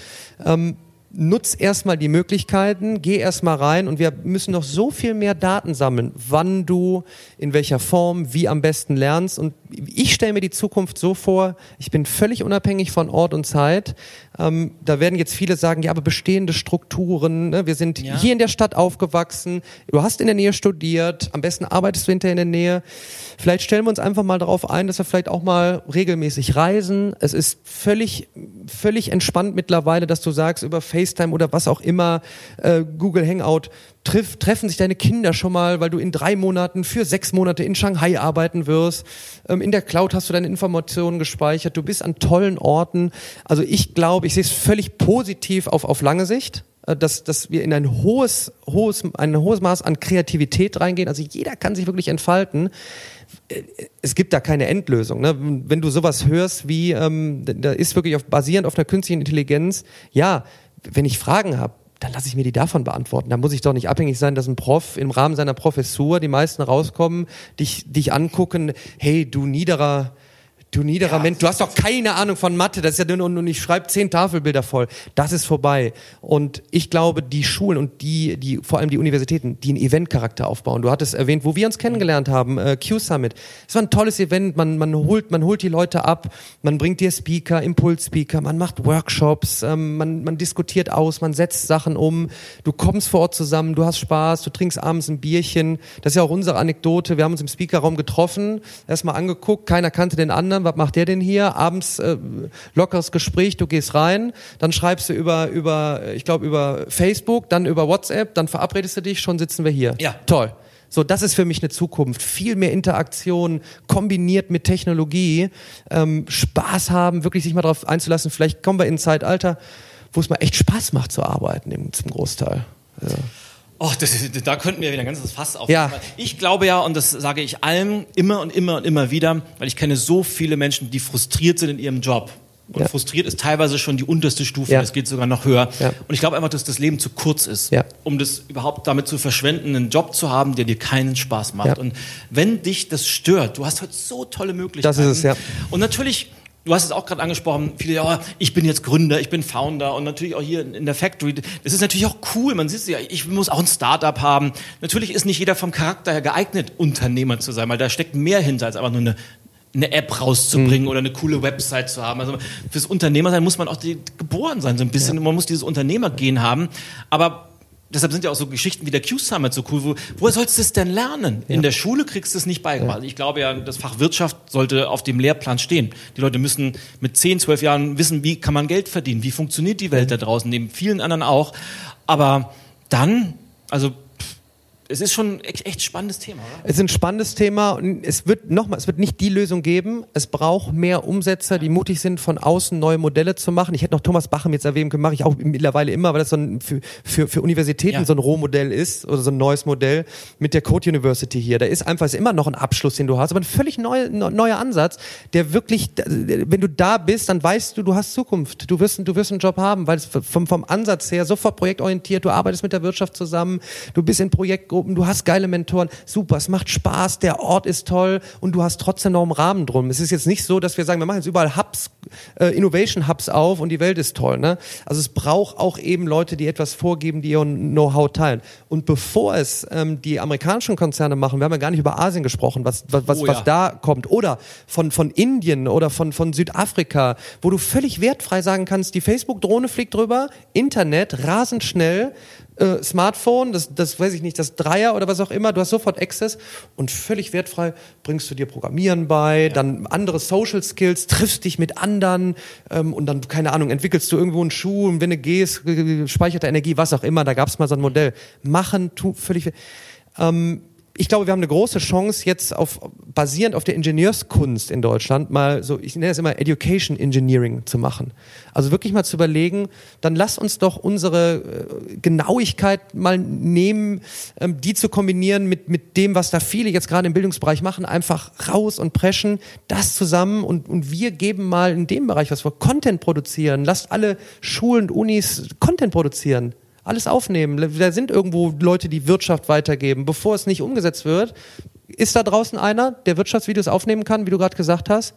ähm, nutz erstmal die Möglichkeiten, geh erstmal rein und wir müssen noch so viel mehr Daten sammeln, wann du, in welcher Form, wie am besten lernst. Und ich stelle mir die Zukunft so vor, ich bin völlig unabhängig von Ort und Zeit. Ähm, da werden jetzt viele sagen, ja, aber bestehende Strukturen, ne? wir sind ja. hier in der Stadt aufgewachsen, du hast in der Nähe studiert, am besten arbeitest du hinterher in der Nähe. Vielleicht stellen wir uns einfach mal darauf ein, dass wir vielleicht auch mal regelmäßig reisen. Es ist völlig, völlig entspannt mittlerweile, dass du sagst, über FaceTime oder was auch immer, äh, Google Hangout, triff, treffen sich deine Kinder schon mal, weil du in drei Monaten für sechs Monate in Shanghai arbeiten wirst. Ähm, in der Cloud hast du deine Informationen gespeichert. Du bist an tollen Orten. Also ich glaube, ich sehe es völlig positiv auf, auf lange Sicht äh, dass, dass wir in ein hohes, hohes, ein hohes Maß an Kreativität reingehen. Also jeder kann sich wirklich entfalten es gibt da keine Endlösung. Ne? Wenn du sowas hörst wie, ähm, da ist wirklich auf, basierend auf einer künstlichen Intelligenz, ja, wenn ich Fragen habe, dann lasse ich mir die davon beantworten. Da muss ich doch nicht abhängig sein, dass ein Prof im Rahmen seiner Professur die meisten rauskommen, dich, dich angucken, hey, du niederer Du niederer ja, Mensch, du hast doch keine Ahnung von Mathe, das ist ja nur, und ich schreibe zehn Tafelbilder voll. Das ist vorbei. Und ich glaube, die Schulen und die, die, vor allem die Universitäten, die einen Eventcharakter aufbauen. Du hattest erwähnt, wo wir uns kennengelernt haben, äh, Q-Summit. Es war ein tolles Event, man, man holt, man holt die Leute ab, man bringt dir Speaker, Impulsspeaker, man macht Workshops, ähm, man, man diskutiert aus, man setzt Sachen um, du kommst vor Ort zusammen, du hast Spaß, du trinkst abends ein Bierchen. Das ist ja auch unsere Anekdote. Wir haben uns im Speakerraum getroffen, erstmal angeguckt, keiner kannte den anderen anderen, was macht der denn hier? Abends äh, lockeres Gespräch, du gehst rein, dann schreibst du über, über ich glaube, über Facebook, dann über WhatsApp, dann verabredest du dich, schon sitzen wir hier. Ja. Toll. So, das ist für mich eine Zukunft. Viel mehr Interaktion kombiniert mit Technologie, ähm, Spaß haben, wirklich sich mal darauf einzulassen. Vielleicht kommen wir in ein Zeitalter, wo es mal echt Spaß macht zu arbeiten, im, zum Großteil. Ja. Oh, das, da könnten wir wieder ein ganzes Fass auf. Ja. Ich glaube ja, und das sage ich allen immer und immer und immer wieder, weil ich kenne so viele Menschen, die frustriert sind in ihrem Job. Und ja. frustriert ist teilweise schon die unterste Stufe, es geht sogar noch höher. Ja. Und ich glaube einfach, dass das Leben zu kurz ist, um das überhaupt damit zu verschwenden, einen Job zu haben, der dir keinen Spaß macht. Und wenn dich das stört, du hast heute so tolle Möglichkeiten. Das ist es, ja. Und natürlich Du hast es auch gerade angesprochen, viele, ja, ich bin jetzt Gründer, ich bin Founder und natürlich auch hier in der Factory. Das ist natürlich auch cool. Man sieht ja, ich muss auch ein Startup haben. Natürlich ist nicht jeder vom Charakter her geeignet, Unternehmer zu sein, weil da steckt mehr hinter als einfach nur eine, eine App rauszubringen mhm. oder eine coole Website zu haben. Also fürs Unternehmer sein muss man auch die, geboren sein, so ein bisschen. Ja. Man muss dieses Unternehmergehen haben. Aber deshalb sind ja auch so Geschichten wie der Q-Summit so cool. Wo, woher sollst du es denn lernen? Ja. In der Schule kriegst du es nicht beigebracht. Ja. Ich glaube ja, das Fach Wirtschaft sollte auf dem Lehrplan stehen. Die Leute müssen mit 10, 12 Jahren wissen, wie kann man Geld verdienen? Wie funktioniert die Welt da draußen? Neben vielen anderen auch. Aber dann, also es ist schon echt, echt spannendes Thema, oder? Es ist ein spannendes Thema und es wird nochmal, es wird nicht die Lösung geben. Es braucht mehr Umsetzer, die mutig sind, von außen neue Modelle zu machen. Ich hätte noch Thomas Bachem jetzt erwähnen können, mache ich auch mittlerweile immer, weil das so ein, für, für, für Universitäten ja. so ein Rohmodell ist oder so ein neues Modell mit der Code University hier. Da ist einfach ist immer noch ein Abschluss, den du hast, aber ein völlig neu, neuer Ansatz, der wirklich, wenn du da bist, dann weißt du, du hast Zukunft. Du wirst, du wirst einen Job haben, weil es vom, vom Ansatz her sofort projektorientiert, du arbeitest mit der Wirtschaft zusammen, du bist in Projektgruppen Zielgruppen, du hast geile Mentoren, super, es macht Spaß, der Ort ist toll und du hast trotzdem noch einen Rahmen drum. Es ist jetzt nicht so, dass wir sagen, wir machen jetzt überall Hubs, äh, Innovation Hubs auf und die Welt ist toll. Ne? Also es braucht auch eben Leute, die etwas vorgeben, die ihr Know-how teilen. Und bevor es ähm, die amerikanischen Konzerne machen, wir haben ja gar nicht über Asien gesprochen, was, was, was, oh ja. was da kommt, oder von, von Indien oder von, von Südafrika, wo du völlig wertfrei sagen kannst, die Facebook-Drohne fliegt drüber, Internet, rasend schnell, äh, Smartphone, das, das weiß ich nicht, das Dreier oder was auch immer, du hast sofort Access und völlig wertfrei bringst du dir Programmieren bei, ja. dann andere Social Skills, triffst dich mit anderen ähm, und dann, keine Ahnung, entwickelst du irgendwo einen Schuh und wenn du gehst, speichert Energie, was auch immer, da gab es mal so ein Modell. Machen, tu, völlig... Ähm, ich glaube, wir haben eine große Chance jetzt auf, basierend auf der Ingenieurskunst in Deutschland mal so, ich nenne es immer Education Engineering zu machen. Also wirklich mal zu überlegen, dann lass uns doch unsere äh, Genauigkeit mal nehmen, ähm, die zu kombinieren mit, mit dem, was da viele jetzt gerade im Bildungsbereich machen, einfach raus und preschen, das zusammen und, und wir geben mal in dem Bereich, was wir Content produzieren, lasst alle Schulen und Unis Content produzieren alles aufnehmen. Da sind irgendwo Leute, die Wirtschaft weitergeben. Bevor es nicht umgesetzt wird, ist da draußen einer, der Wirtschaftsvideos aufnehmen kann, wie du gerade gesagt hast?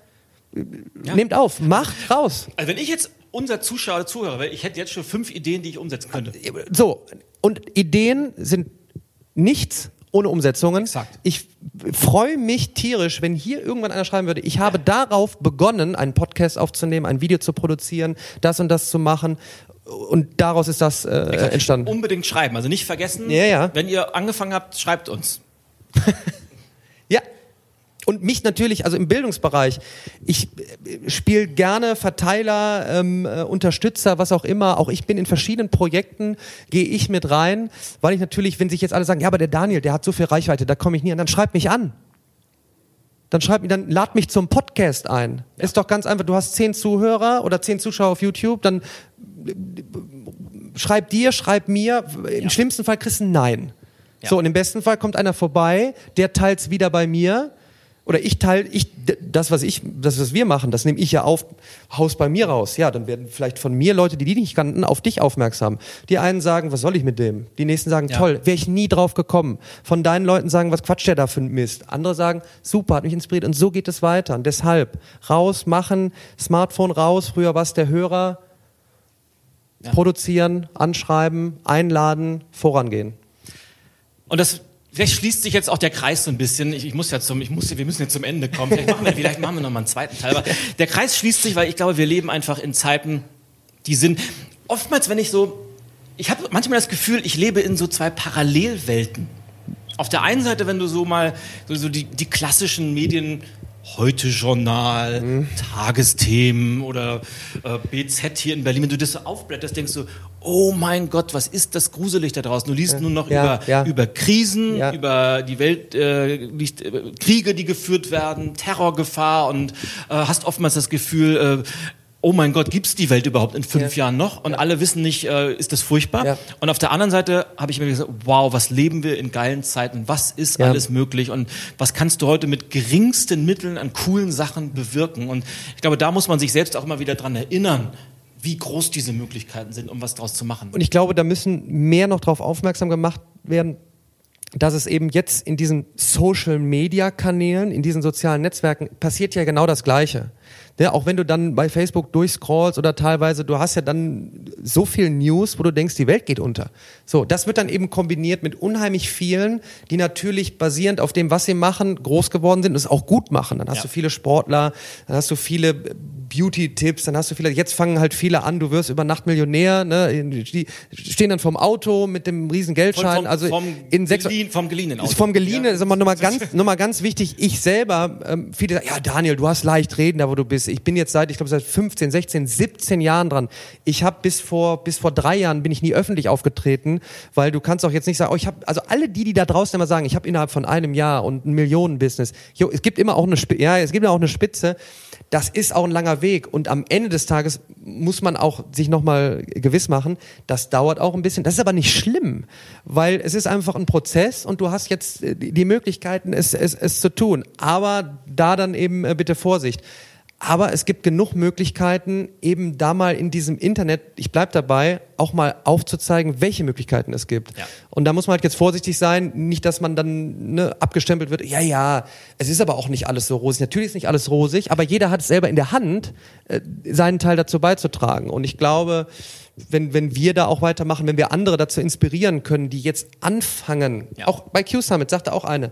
Ja. Nehmt auf, macht raus. Also wenn ich jetzt unser Zuschauer Zuhörer wäre, ich hätte jetzt schon fünf Ideen, die ich umsetzen könnte. So, und Ideen sind nichts ohne Umsetzungen. Exakt. Ich freue mich tierisch, wenn hier irgendwann einer schreiben würde, ich habe darauf begonnen, einen Podcast aufzunehmen, ein Video zu produzieren, das und das zu machen und daraus ist das äh, entstanden. Unbedingt schreiben, also nicht vergessen. Ja, ja. Wenn ihr angefangen habt, schreibt uns. ja. Und mich natürlich, also im Bildungsbereich, ich äh, spiele gerne Verteiler, ähm, äh, Unterstützer, was auch immer. Auch ich bin in verschiedenen Projekten, gehe ich mit rein, weil ich natürlich, wenn sich jetzt alle sagen, ja, aber der Daniel, der hat so viel Reichweite, da komme ich nie an, dann schreibt mich an dann schreib mir, dann lad mich zum Podcast ein. Ja. Ist doch ganz einfach. Du hast zehn Zuhörer oder zehn Zuschauer auf YouTube, dann schreib dir, schreib mir. Im ja. schlimmsten Fall kriegst du ein Nein. Ja. So, und im besten Fall kommt einer vorbei, der teilt's wieder bei mir oder ich teile, ich, das, was ich, das, was wir machen, das nehme ich ja auf, Haus bei mir raus. Ja, dann werden vielleicht von mir Leute, die die nicht kannten, auf dich aufmerksam. Die einen sagen, was soll ich mit dem? Die nächsten sagen, ja. toll, wäre ich nie drauf gekommen. Von deinen Leuten sagen, was quatscht der da für ein Mist? Andere sagen, super, hat mich inspiriert und so geht es weiter. Und deshalb, raus, machen, Smartphone raus, früher war es der Hörer, ja. produzieren, anschreiben, einladen, vorangehen. Und das Vielleicht schließt sich jetzt auch der Kreis so ein bisschen. Ich, ich muss ja zum, ich muss, wir müssen jetzt zum Ende kommen. Vielleicht machen wir, vielleicht machen wir noch mal einen zweiten Teil. Aber der Kreis schließt sich, weil ich glaube, wir leben einfach in Zeiten, die sind oftmals, wenn ich so, ich habe manchmal das Gefühl, ich lebe in so zwei Parallelwelten. Auf der einen Seite, wenn du so mal so, so die, die klassischen Medien Heute Journal, mhm. Tagesthemen oder äh, BZ hier in Berlin, wenn du das so aufblätterst, denkst du, oh mein Gott, was ist das gruselig da draußen? Du liest ja. nur noch ja, über, ja. über Krisen, über die Welt, äh, liest, äh, Kriege, die geführt werden, Terrorgefahr und äh, hast oftmals das Gefühl, äh, oh mein Gott, gibt's die Welt überhaupt in fünf ja. Jahren noch? Und ja. alle wissen nicht, äh, ist das furchtbar? Ja. Und auf der anderen Seite habe ich mir gesagt, wow, was leben wir in geilen Zeiten? Was ist alles möglich? Und was kannst du heute mit geringsten Mitteln an coolen Sachen bewirken? Und ich glaube, da muss man sich selbst auch immer wieder dran erinnern, wie groß diese Möglichkeiten sind, um was daraus zu machen. Und ich glaube, da müssen mehr noch darauf aufmerksam gemacht werden, dass es eben jetzt in diesen Social-Media-Kanälen, in diesen sozialen Netzwerken passiert ja genau das Gleiche. Ja, auch wenn du dann bei Facebook durchscrollst oder teilweise, du hast ja dann so viel News, wo du denkst, die Welt geht unter. So, das wird dann eben kombiniert mit unheimlich vielen, die natürlich basierend auf dem, was sie machen, groß geworden sind und es auch gut machen. Dann hast ja. du viele Sportler, dann hast du viele Beauty-Tipps, dann hast du viele, jetzt fangen halt viele an, du wirst über Nacht Millionär, ne? die stehen dann vom Auto mit dem riesen Geldschein, vom, also vom in sechs, Gelien, vom geliehenen Auto. Vom geliehenen, ja. ist aber nochmal ganz, nochmal ganz wichtig, ich selber, ähm, viele sagen, ja Daniel, du hast leicht reden, da wo du bist. Ich bin jetzt seit, ich glaube seit 15, 16, 17 Jahren dran. Ich habe bis vor, bis vor drei Jahren bin ich nie öffentlich aufgetreten, weil du kannst auch jetzt nicht sagen, oh, ich habe, also alle die, die da draußen immer sagen, ich habe innerhalb von einem Jahr und ein Millionenbusiness, jo, es gibt immer auch eine, Spitze, ja, es gibt auch eine Spitze, das ist auch ein langer Weg und am Ende des Tages muss man auch sich nochmal gewiss machen, das dauert auch ein bisschen. Das ist aber nicht schlimm, weil es ist einfach ein Prozess und du hast jetzt die Möglichkeiten, es, es, es zu tun. Aber da dann eben äh, bitte Vorsicht. Aber es gibt genug Möglichkeiten, eben da mal in diesem Internet, ich bleib dabei, auch mal aufzuzeigen, welche Möglichkeiten es gibt. Ja. Und da muss man halt jetzt vorsichtig sein, nicht, dass man dann ne, abgestempelt wird, ja, ja, es ist aber auch nicht alles so rosig. Natürlich ist nicht alles rosig, aber jeder hat es selber in der Hand, äh, seinen Teil dazu beizutragen. Und ich glaube, wenn, wenn wir da auch weitermachen, wenn wir andere dazu inspirieren können, die jetzt anfangen, ja. auch bei Q-Summit sagte auch eine,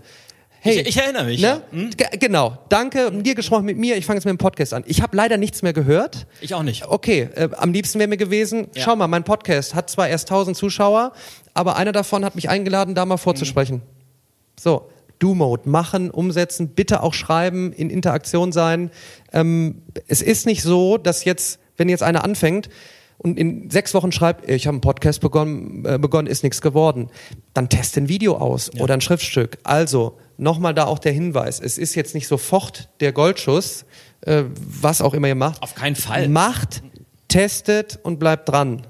Hey, ich, ich erinnere mich. Ne? Ja. Hm? Genau. Danke, dir gesprochen mit mir. Ich fange jetzt mit dem Podcast an. Ich habe leider nichts mehr gehört. Ich auch nicht. Okay, äh, am liebsten wäre mir gewesen, ja. schau mal, mein Podcast hat zwar erst 1000 Zuschauer, aber einer davon hat mich eingeladen, da mal vorzusprechen. Mhm. So, Do-Mode machen, umsetzen, bitte auch schreiben, in Interaktion sein. Ähm, es ist nicht so, dass jetzt, wenn jetzt einer anfängt, und in sechs Wochen schreibt, ich habe einen Podcast begonnen, äh, begonnen ist nichts geworden, dann teste ein Video aus ja. oder ein Schriftstück. Also nochmal da auch der Hinweis, es ist jetzt nicht sofort der Goldschuss, äh, was auch immer ihr macht. Auf keinen Fall. Macht, testet und bleibt dran.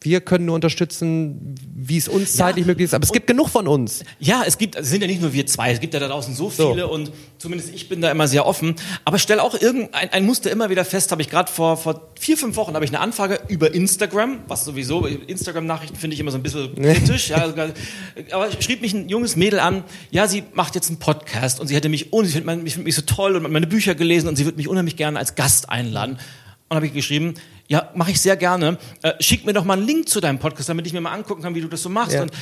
Wir können nur unterstützen, wie es uns ja. zeitlich möglich ist. Aber es gibt genug von uns. Ja, es gibt, es sind ja nicht nur wir zwei, es gibt ja da draußen so viele so. und zumindest ich bin da immer sehr offen. Aber stell auch irgendein ein Muster immer wieder fest, habe ich gerade vor, vor vier, fünf Wochen habe ich eine Anfrage über Instagram, was sowieso, Instagram-Nachrichten finde ich immer so ein bisschen kritisch. ja, aber schrieb mich ein junges Mädel an, ja, sie macht jetzt einen Podcast und sie hätte mich, oh, sie findet mich, find mich so toll und meine Bücher gelesen und sie würde mich unheimlich gerne als Gast einladen. Und habe ich geschrieben, ja, mache ich sehr gerne. Äh, schick mir doch mal einen Link zu deinem Podcast, damit ich mir mal angucken kann, wie du das so machst. Ja. Und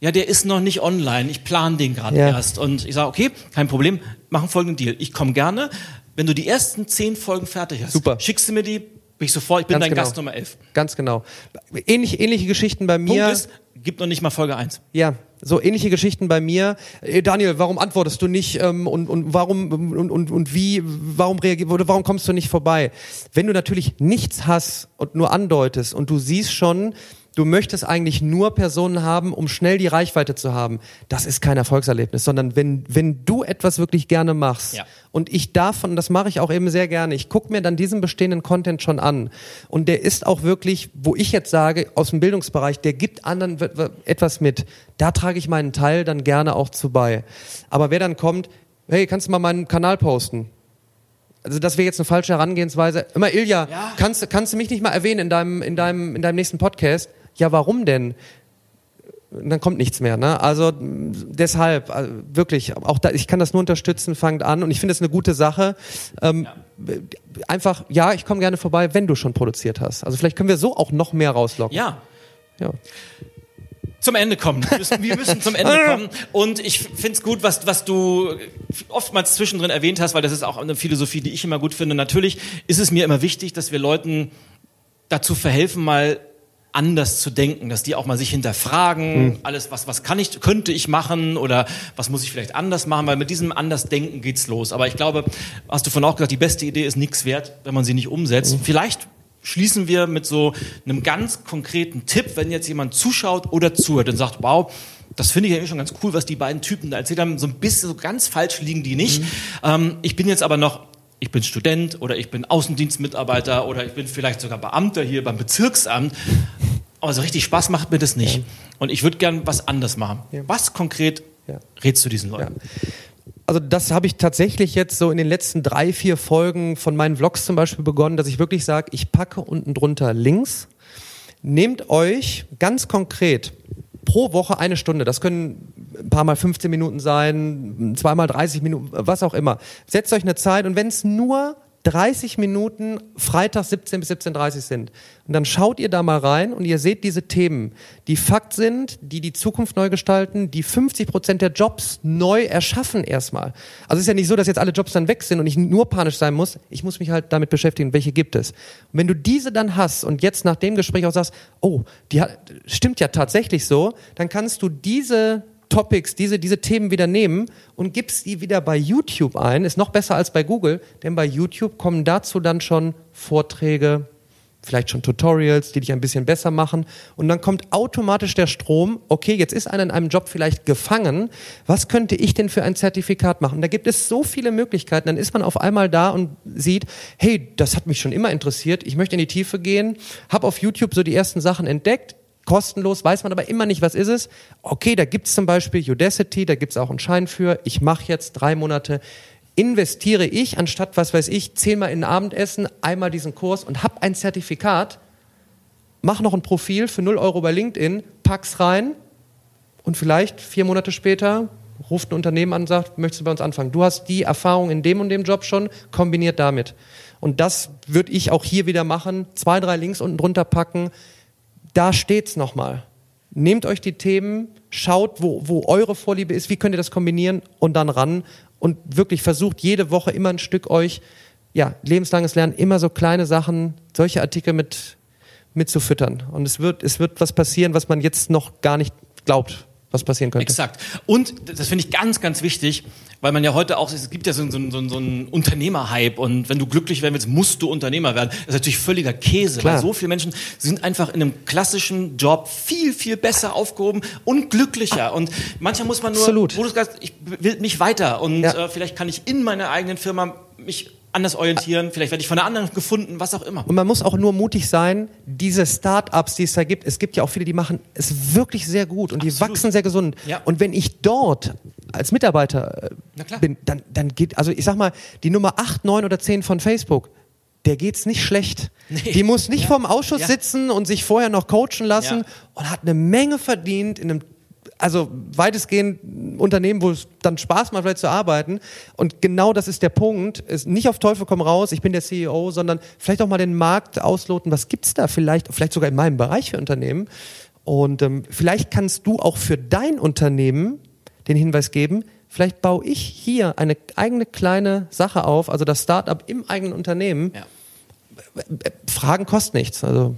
ja, der ist noch nicht online. Ich plane den gerade ja. erst. Und ich sage, okay, kein Problem, machen folgenden Deal. Ich komme gerne. Wenn du die ersten zehn Folgen fertig hast, Super. schickst du mir die, bin ich sofort, ich bin Ganz dein genau. Gast Nummer elf. Ganz genau. Ähnlich, ähnliche Geschichten bei mir. Punkt ist, gibt noch nicht mal Folge eins. Ja, so ähnliche Geschichten bei mir. Hey Daniel, warum antwortest du nicht ähm, und, und warum und, und, und wie, warum reagierst oder warum kommst du nicht vorbei? Wenn du natürlich nichts hast und nur andeutest und du siehst schon, du möchtest eigentlich nur Personen haben, um schnell die Reichweite zu haben. Das ist kein Erfolgserlebnis, sondern wenn, wenn du etwas wirklich gerne machst ja. und ich davon, das mache ich auch eben sehr gerne, ich gucke mir dann diesen bestehenden Content schon an und der ist auch wirklich, wo ich jetzt sage, aus dem Bildungsbereich, der gibt anderen etwas mit, da trage ich meinen Teil dann gerne auch zu bei. Aber wer dann kommt, hey, kannst du mal meinen Kanal posten? also das wäre jetzt eine falsche Herangehensweise. Immer Ilja, ja. kannst, kannst du mich nicht mal erwähnen in deinem, in deinem, in deinem nächsten Podcast? Ja, warum denn? dann kommt nichts mehr. Ne? Also deshalb, also wirklich, auch da, ich kann das nur unterstützen, fangt an und ich finde es eine gute Sache. Ähm, ja. Einfach, ja, ich komme gerne vorbei, wenn du schon produziert hast. Also vielleicht können wir so auch noch mehr rauslocken. Ja. ja. Zum Ende kommen. Wir müssen, wir müssen zum Ende kommen. Und ich finde es gut, was, was du oftmals zwischendrin erwähnt hast, weil das ist auch eine Philosophie, die ich immer gut finde. Natürlich ist es mir immer wichtig, dass wir Leuten dazu verhelfen, mal anders zu denken, dass die auch mal sich hinterfragen, mhm. alles, was, was kann ich, könnte ich machen oder was muss ich vielleicht anders machen, weil mit diesem Andersdenken geht's los. Aber ich glaube, hast du von auch gesagt, die beste Idee ist nichts wert, wenn man sie nicht umsetzt. Mhm. Vielleicht schließen wir mit so einem ganz konkreten Tipp, wenn jetzt jemand zuschaut oder zuhört und sagt, wow, das finde ich ja schon ganz cool, was die beiden Typen da erzählt haben. So ein bisschen, so ganz falsch liegen die nicht. Mhm. Ähm, ich bin jetzt aber noch ich bin Student oder ich bin Außendienstmitarbeiter oder ich bin vielleicht sogar Beamter hier beim Bezirksamt. Aber so richtig Spaß macht mir das nicht. Ja. Und ich würde gern was anders machen. Ja. Was konkret ja. rätst du diesen Leuten? Also das habe ich tatsächlich jetzt so in den letzten drei, vier Folgen von meinen Vlogs zum Beispiel begonnen, dass ich wirklich sage, ich packe unten drunter Links. Nehmt euch ganz konkret pro Woche eine Stunde. Das können ein paar Mal 15 Minuten sein, zweimal 30 Minuten, was auch immer. Setzt euch eine Zeit und wenn es nur 30 Minuten Freitag 17 bis 17.30 sind. Und dann schaut ihr da mal rein und ihr seht diese Themen, die Fakt sind, die die Zukunft neu gestalten, die 50 Prozent der Jobs neu erschaffen erstmal. Also es ist ja nicht so, dass jetzt alle Jobs dann weg sind und ich nur panisch sein muss. Ich muss mich halt damit beschäftigen, welche gibt es. Und wenn du diese dann hast und jetzt nach dem Gespräch auch sagst, oh, die hat, stimmt ja tatsächlich so, dann kannst du diese Topics, diese, diese Themen wieder nehmen und gibst die wieder bei YouTube ein. Ist noch besser als bei Google, denn bei YouTube kommen dazu dann schon Vorträge, vielleicht schon Tutorials, die dich ein bisschen besser machen. Und dann kommt automatisch der Strom, okay, jetzt ist einer in einem Job vielleicht gefangen. Was könnte ich denn für ein Zertifikat machen? Da gibt es so viele Möglichkeiten. Dann ist man auf einmal da und sieht, hey, das hat mich schon immer interessiert. Ich möchte in die Tiefe gehen, habe auf YouTube so die ersten Sachen entdeckt kostenlos, weiß man aber immer nicht, was ist es. Okay, da gibt es zum Beispiel Udacity, da gibt es auch einen Schein für. Ich mache jetzt drei Monate investiere ich, anstatt, was weiß ich, zehnmal in ein Abendessen, einmal diesen Kurs und habe ein Zertifikat, mach noch ein Profil für 0 Euro bei LinkedIn, pack's rein und vielleicht vier Monate später ruft ein Unternehmen an und sagt, möchtest du bei uns anfangen? Du hast die Erfahrung in dem und dem Job schon, kombiniert damit. Und das würde ich auch hier wieder machen. Zwei, drei Links unten drunter packen. Da steht's nochmal. Nehmt euch die Themen, schaut, wo, wo eure Vorliebe ist, wie könnt ihr das kombinieren und dann ran und wirklich versucht jede Woche immer ein Stück euch, ja, lebenslanges Lernen, immer so kleine Sachen, solche Artikel mit, mit zu füttern. Und es wird, es wird was passieren, was man jetzt noch gar nicht glaubt was passieren könnte. Exakt. Und das finde ich ganz, ganz wichtig, weil man ja heute auch, es gibt ja so, so, so, so einen Unternehmerhype und wenn du glücklich werden willst, musst du Unternehmer werden. Das ist natürlich völliger Käse, Klar. weil so viele Menschen sind einfach in einem klassischen Job viel, viel besser aufgehoben und glücklicher. Und manchmal muss man nur, Absolut. wo du sagst, ich will mich weiter und ja. äh, vielleicht kann ich in meiner eigenen Firma mich anders orientieren, vielleicht werde ich von einer anderen gefunden, was auch immer. Und man muss auch nur mutig sein, diese Start-ups, die es da gibt, es gibt ja auch viele, die machen es wirklich sehr gut und Absolut. die wachsen sehr gesund. Ja. Und wenn ich dort als Mitarbeiter äh, bin, dann, dann geht, also ich sag mal, die Nummer 8, 9 oder 10 von Facebook, der geht's nicht schlecht. Nee. Die muss nicht ja. vorm Ausschuss ja. sitzen und sich vorher noch coachen lassen ja. und hat eine Menge verdient in einem also weitestgehend Unternehmen, wo es dann Spaß macht, vielleicht zu arbeiten. Und genau das ist der Punkt. Ist nicht auf Teufel komm raus, ich bin der CEO, sondern vielleicht auch mal den Markt ausloten. Was gibt's da vielleicht, vielleicht sogar in meinem Bereich für Unternehmen? Und ähm, vielleicht kannst du auch für dein Unternehmen den Hinweis geben, vielleicht baue ich hier eine eigene kleine Sache auf, also das Startup im eigenen Unternehmen. Ja. Fragen kosten nichts. Also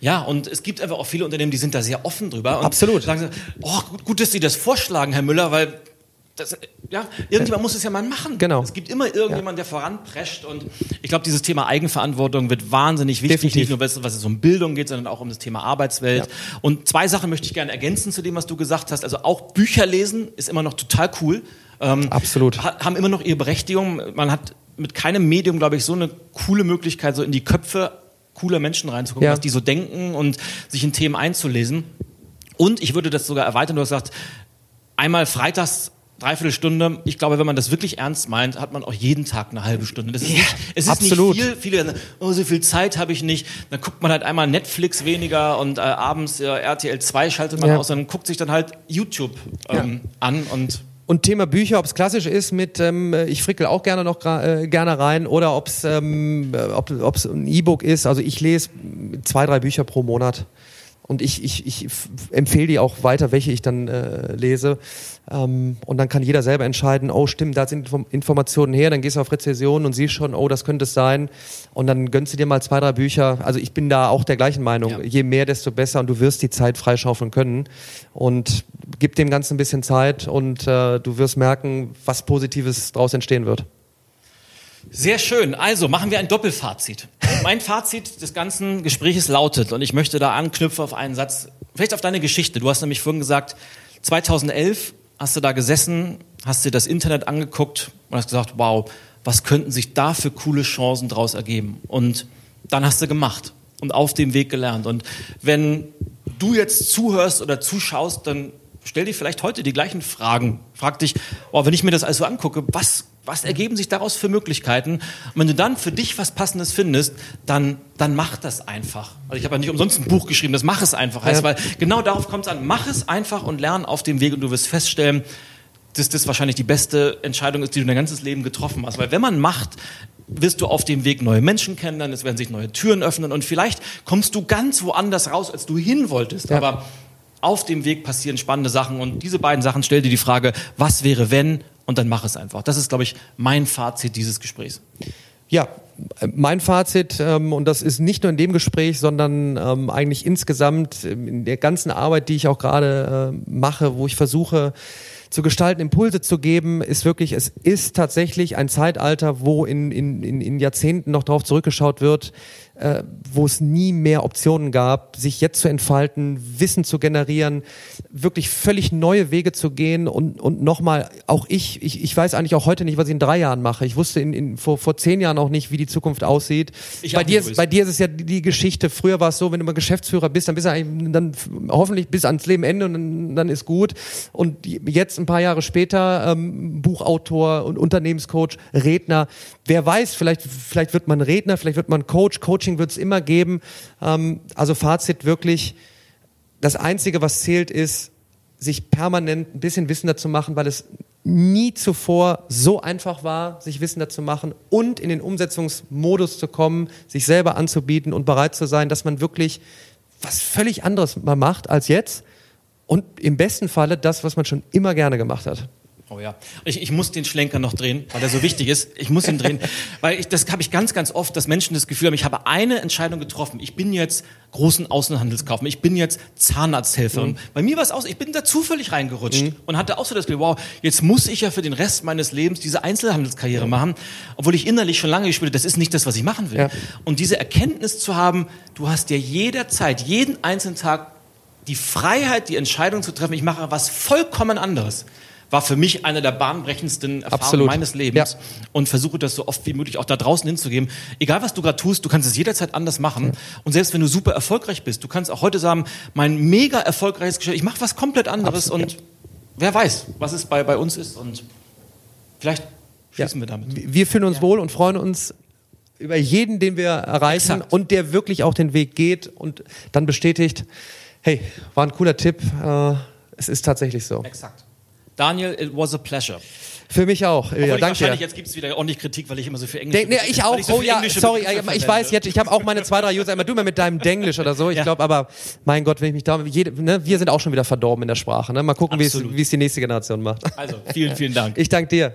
ja, und es gibt einfach auch viele Unternehmen, die sind da sehr offen drüber. Und Absolut. Sagen oh, gut, gut, dass Sie das vorschlagen, Herr Müller, weil das, ja, irgendjemand muss es ja mal machen. Genau. Es gibt immer irgendjemand, der voranprescht und ich glaube, dieses Thema Eigenverantwortung wird wahnsinnig wichtig, Definitiv. nicht nur, was es um Bildung geht, sondern auch um das Thema Arbeitswelt. Ja. Und zwei Sachen möchte ich gerne ergänzen zu dem, was du gesagt hast. Also auch Bücher lesen ist immer noch total cool. Ähm, Absolut. Haben immer noch ihre Berechtigung. Man hat mit keinem Medium, glaube ich, so eine coole Möglichkeit, so in die Köpfe cooler Menschen reinzugucken, ja. was die so denken und sich in Themen einzulesen. Und ich würde das sogar erweitern, du hast gesagt, einmal freitags dreiviertel Stunde. Ich glaube, wenn man das wirklich ernst meint, hat man auch jeden Tag eine halbe Stunde. Das ist nicht, es ist absolut. nicht viel. Viele sagen, oh, so viel Zeit habe ich nicht. Dann guckt man halt einmal Netflix weniger und äh, abends äh, RTL 2 schaltet man ja. aus, dann guckt sich dann halt YouTube ähm, ja. an und und Thema Bücher, ob es klassisch ist mit, ähm, ich frickel auch gerne noch äh, gerne rein oder ob's, ähm, ob es ein E-Book ist. Also ich lese zwei, drei Bücher pro Monat und ich, ich, ich empfehle die auch weiter, welche ich dann äh, lese. Ähm, und dann kann jeder selber entscheiden, oh stimmt, da sind Informationen her, dann gehst du auf Rezession und siehst schon, oh, das könnte es sein. Und dann gönnst du dir mal zwei, drei Bücher. Also ich bin da auch der gleichen Meinung. Ja. Je mehr, desto besser und du wirst die Zeit freischaufeln können. Und gib dem Ganzen ein bisschen Zeit und äh, du wirst merken, was Positives daraus entstehen wird. Sehr schön. Also machen wir ein Doppelfazit. Mein Fazit des ganzen Gespräches lautet, und ich möchte da anknüpfen auf einen Satz, vielleicht auf deine Geschichte. Du hast nämlich vorhin gesagt, 2011 hast du da gesessen, hast dir das Internet angeguckt und hast gesagt, wow, was könnten sich da für coole Chancen daraus ergeben? Und dann hast du gemacht und auf dem Weg gelernt. Und wenn du jetzt zuhörst oder zuschaust, dann stell dir vielleicht heute die gleichen Fragen. Frag dich, oh, wenn ich mir das alles so angucke, was, was ergeben sich daraus für Möglichkeiten? Und wenn du dann für dich was Passendes findest, dann, dann mach das einfach. Also ich habe ja nicht umsonst ein Buch geschrieben, das mach es einfach heißt, ja. weil genau darauf kommt es an. Mach es einfach und lern auf dem Weg und du wirst feststellen, dass das wahrscheinlich die beste Entscheidung ist, die du dein ganzes Leben getroffen hast. Weil wenn man macht, wirst du auf dem Weg neue Menschen kennenlernen, es werden sich neue Türen öffnen und vielleicht kommst du ganz woanders raus, als du hin wolltest. Ja. Aber auf dem Weg passieren spannende Sachen und diese beiden Sachen stell dir die Frage, was wäre wenn und dann mach es einfach. Das ist, glaube ich, mein Fazit dieses Gesprächs. Ja, mein Fazit, ähm, und das ist nicht nur in dem Gespräch, sondern ähm, eigentlich insgesamt in der ganzen Arbeit, die ich auch gerade äh, mache, wo ich versuche, zu gestalten, Impulse zu geben, ist wirklich, es ist tatsächlich ein Zeitalter, wo in, in, in Jahrzehnten noch darauf zurückgeschaut wird, äh, wo es nie mehr Optionen gab, sich jetzt zu entfalten, Wissen zu generieren, wirklich völlig neue Wege zu gehen und, und nochmal, auch ich, ich, ich weiß eigentlich auch heute nicht, was ich in drei Jahren mache. Ich wusste in, in, vor, vor zehn Jahren auch nicht, wie die Zukunft aussieht. Ich bei, dir, bei dir ist es ja die Geschichte, früher war es so, wenn du mal Geschäftsführer bist, dann bist du eigentlich dann hoffentlich bis ans Leben Ende und dann, dann ist gut. Und jetzt ein paar Jahre später ähm, Buchautor und Unternehmenscoach, Redner. Wer weiß, vielleicht, vielleicht wird man Redner, vielleicht wird man Coach. Coaching wird es immer geben. Ähm, also Fazit wirklich, das Einzige, was zählt, ist, sich permanent ein bisschen wissender zu machen, weil es nie zuvor so einfach war, sich wissender zu machen und in den Umsetzungsmodus zu kommen, sich selber anzubieten und bereit zu sein, dass man wirklich was völlig anderes mal macht als jetzt und im besten Falle das, was man schon immer gerne gemacht hat. Oh ja, ich, ich muss den Schlenker noch drehen, weil der so wichtig ist. Ich muss ihn drehen, weil ich, das habe ich ganz, ganz oft, dass Menschen das Gefühl haben, ich habe eine Entscheidung getroffen. Ich bin jetzt großen Außenhandelskaufmann, ich bin jetzt Zahnarzthelfer. Mhm. bei mir war es aus, ich bin da zufällig reingerutscht mhm. und hatte auch so das Gefühl, wow, jetzt muss ich ja für den Rest meines Lebens diese Einzelhandelskarriere mhm. machen, obwohl ich innerlich schon lange gespürt das ist nicht das, was ich machen will. Ja. Und diese Erkenntnis zu haben, du hast dir jederzeit, jeden einzelnen Tag die Freiheit, die Entscheidung zu treffen, ich mache was vollkommen anderes war für mich eine der bahnbrechendsten Erfahrungen Absolut. meines Lebens ja. und versuche das so oft wie möglich auch da draußen hinzugeben. Egal was du gerade tust, du kannst es jederzeit anders machen ja. und selbst wenn du super erfolgreich bist, du kannst auch heute sagen, mein mega erfolgreiches Geschäft, ich mache was komplett anderes Absolut. und wer weiß, was es bei, bei uns ist und vielleicht schließen ja. wir damit. Wir fühlen uns wohl und freuen uns über jeden, den wir erreichen Exakt. und der wirklich auch den Weg geht und dann bestätigt, hey, war ein cooler Tipp, äh, es ist tatsächlich so. Exakt. Daniel, it was a pleasure. Für mich auch. Ja, danke. Wahrscheinlich jetzt gibt es wieder ordentlich Kritik, weil ich immer so viel Englisch. Nee, ich auch. So oh ja, sorry, ich, ich weiß jetzt, ich habe auch meine zwei, drei User immer du mal mit deinem Denglisch oder so. Ich ja. glaube, aber mein Gott, wenn ich mich da, jede, ne, wir sind auch schon wieder verdorben in der Sprache. Ne? Mal gucken, wie es die nächste Generation macht. Also vielen, vielen Dank. Ich danke dir.